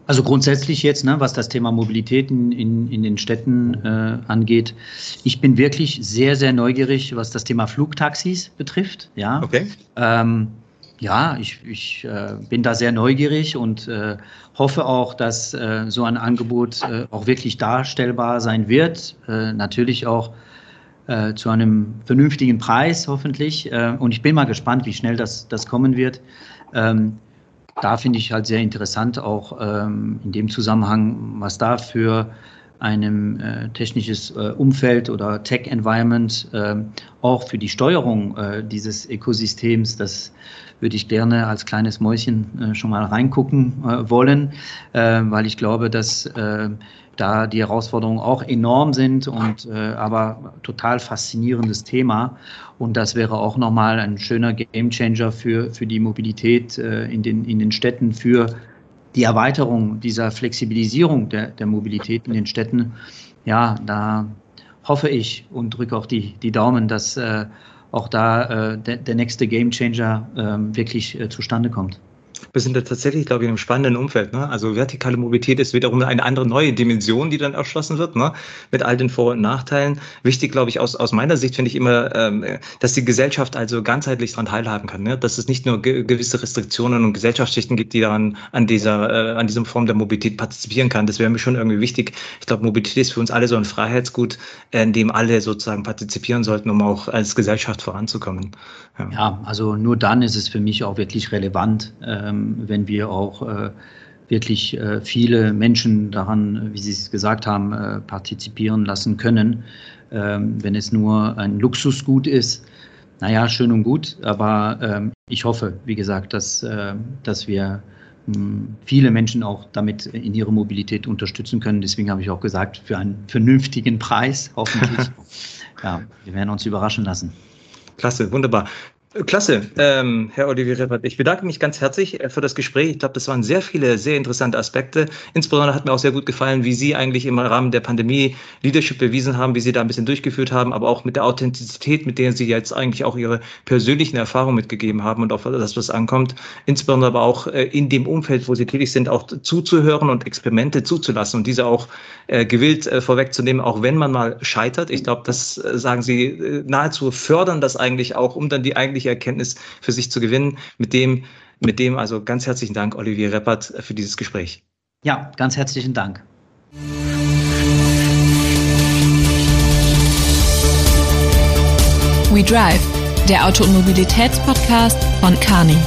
Also grundsätzlich jetzt, ne, was das Thema Mobilität in, in, in den Städten äh, angeht, ich bin wirklich sehr, sehr neugierig, was das Thema Flugtaxis betrifft. Ja. Okay. Ähm, ja, ich, ich äh, bin da sehr neugierig und äh, hoffe auch, dass äh, so ein Angebot äh, auch wirklich darstellbar sein wird. Äh, natürlich auch äh, zu einem vernünftigen Preis, hoffentlich. Und ich bin mal gespannt, wie schnell das, das kommen wird. Ähm, da finde ich halt sehr interessant auch ähm, in dem Zusammenhang, was da für einem äh, technisches äh, Umfeld oder Tech-Environment äh, auch für die Steuerung dieses Ökosystems, das würde ich gerne als kleines Mäuschen äh, schon mal reingucken äh, wollen, weil ich glaube, dass da die Herausforderungen auch enorm sind und aber total faszinierendes Thema. Und das wäre auch nochmal ein schöner Gamechanger für, für die Mobilität in, den, in den Städten, für die Erweiterung dieser Flexibilisierung der, der Mobilität in den Städten, ja, da hoffe ich und drücke auch die, die Daumen, dass äh, auch da äh, der, der nächste Gamechanger äh, wirklich äh, zustande kommt wir sind da tatsächlich, glaube ich, in einem spannenden Umfeld. Ne? Also vertikale Mobilität ist wiederum eine andere neue Dimension, die dann erschlossen wird, ne? mit all den Vor- und Nachteilen. Wichtig, glaube ich, aus, aus meiner Sicht finde ich immer, ähm, dass die Gesellschaft also ganzheitlich daran teilhaben kann. Ne? Dass es nicht nur ge gewisse Restriktionen und Gesellschaftsschichten gibt, die daran an dieser, äh, an diesem Form der Mobilität partizipieren kann. Das wäre mir schon irgendwie wichtig. Ich glaube, Mobilität ist für uns alle so ein Freiheitsgut, äh, in dem alle sozusagen partizipieren sollten, um auch als Gesellschaft voranzukommen. Ja, ja also nur dann ist es für mich auch wirklich relevant. Ähm, wenn wir auch äh, wirklich äh, viele Menschen daran, wie Sie es gesagt haben, äh, partizipieren lassen können. Ähm, wenn es nur ein Luxusgut ist, naja, schön und gut, aber ähm, ich hoffe, wie gesagt, dass, dass wir viele Menschen auch damit in ihre Mobilität unterstützen können. Deswegen habe ich auch gesagt, für einen vernünftigen Preis, hoffentlich. ja, wir werden uns überraschen lassen. Klasse, wunderbar. Klasse, ähm, Herr Olivier Reppert. Ich bedanke mich ganz herzlich äh, für das Gespräch. Ich glaube, das waren sehr viele sehr interessante Aspekte. Insbesondere hat mir auch sehr gut gefallen, wie Sie eigentlich im Rahmen der Pandemie Leadership bewiesen haben, wie Sie da ein bisschen durchgeführt haben, aber auch mit der Authentizität, mit der Sie jetzt eigentlich auch Ihre persönlichen Erfahrungen mitgegeben haben und auf das, was ankommt. Insbesondere aber auch äh, in dem Umfeld, wo Sie tätig sind, auch zuzuhören und Experimente zuzulassen und diese auch äh, gewillt vorwegzunehmen, auch wenn man mal scheitert. Ich glaube, das sagen Sie nahezu fördern das eigentlich auch, um dann die eigentliche Erkenntnis für sich zu gewinnen. Mit dem, mit dem also ganz herzlichen Dank, Olivier Reppert, für dieses Gespräch. Ja, ganz herzlichen Dank. We Drive, der Auto- und Mobilitätspodcast von Carney.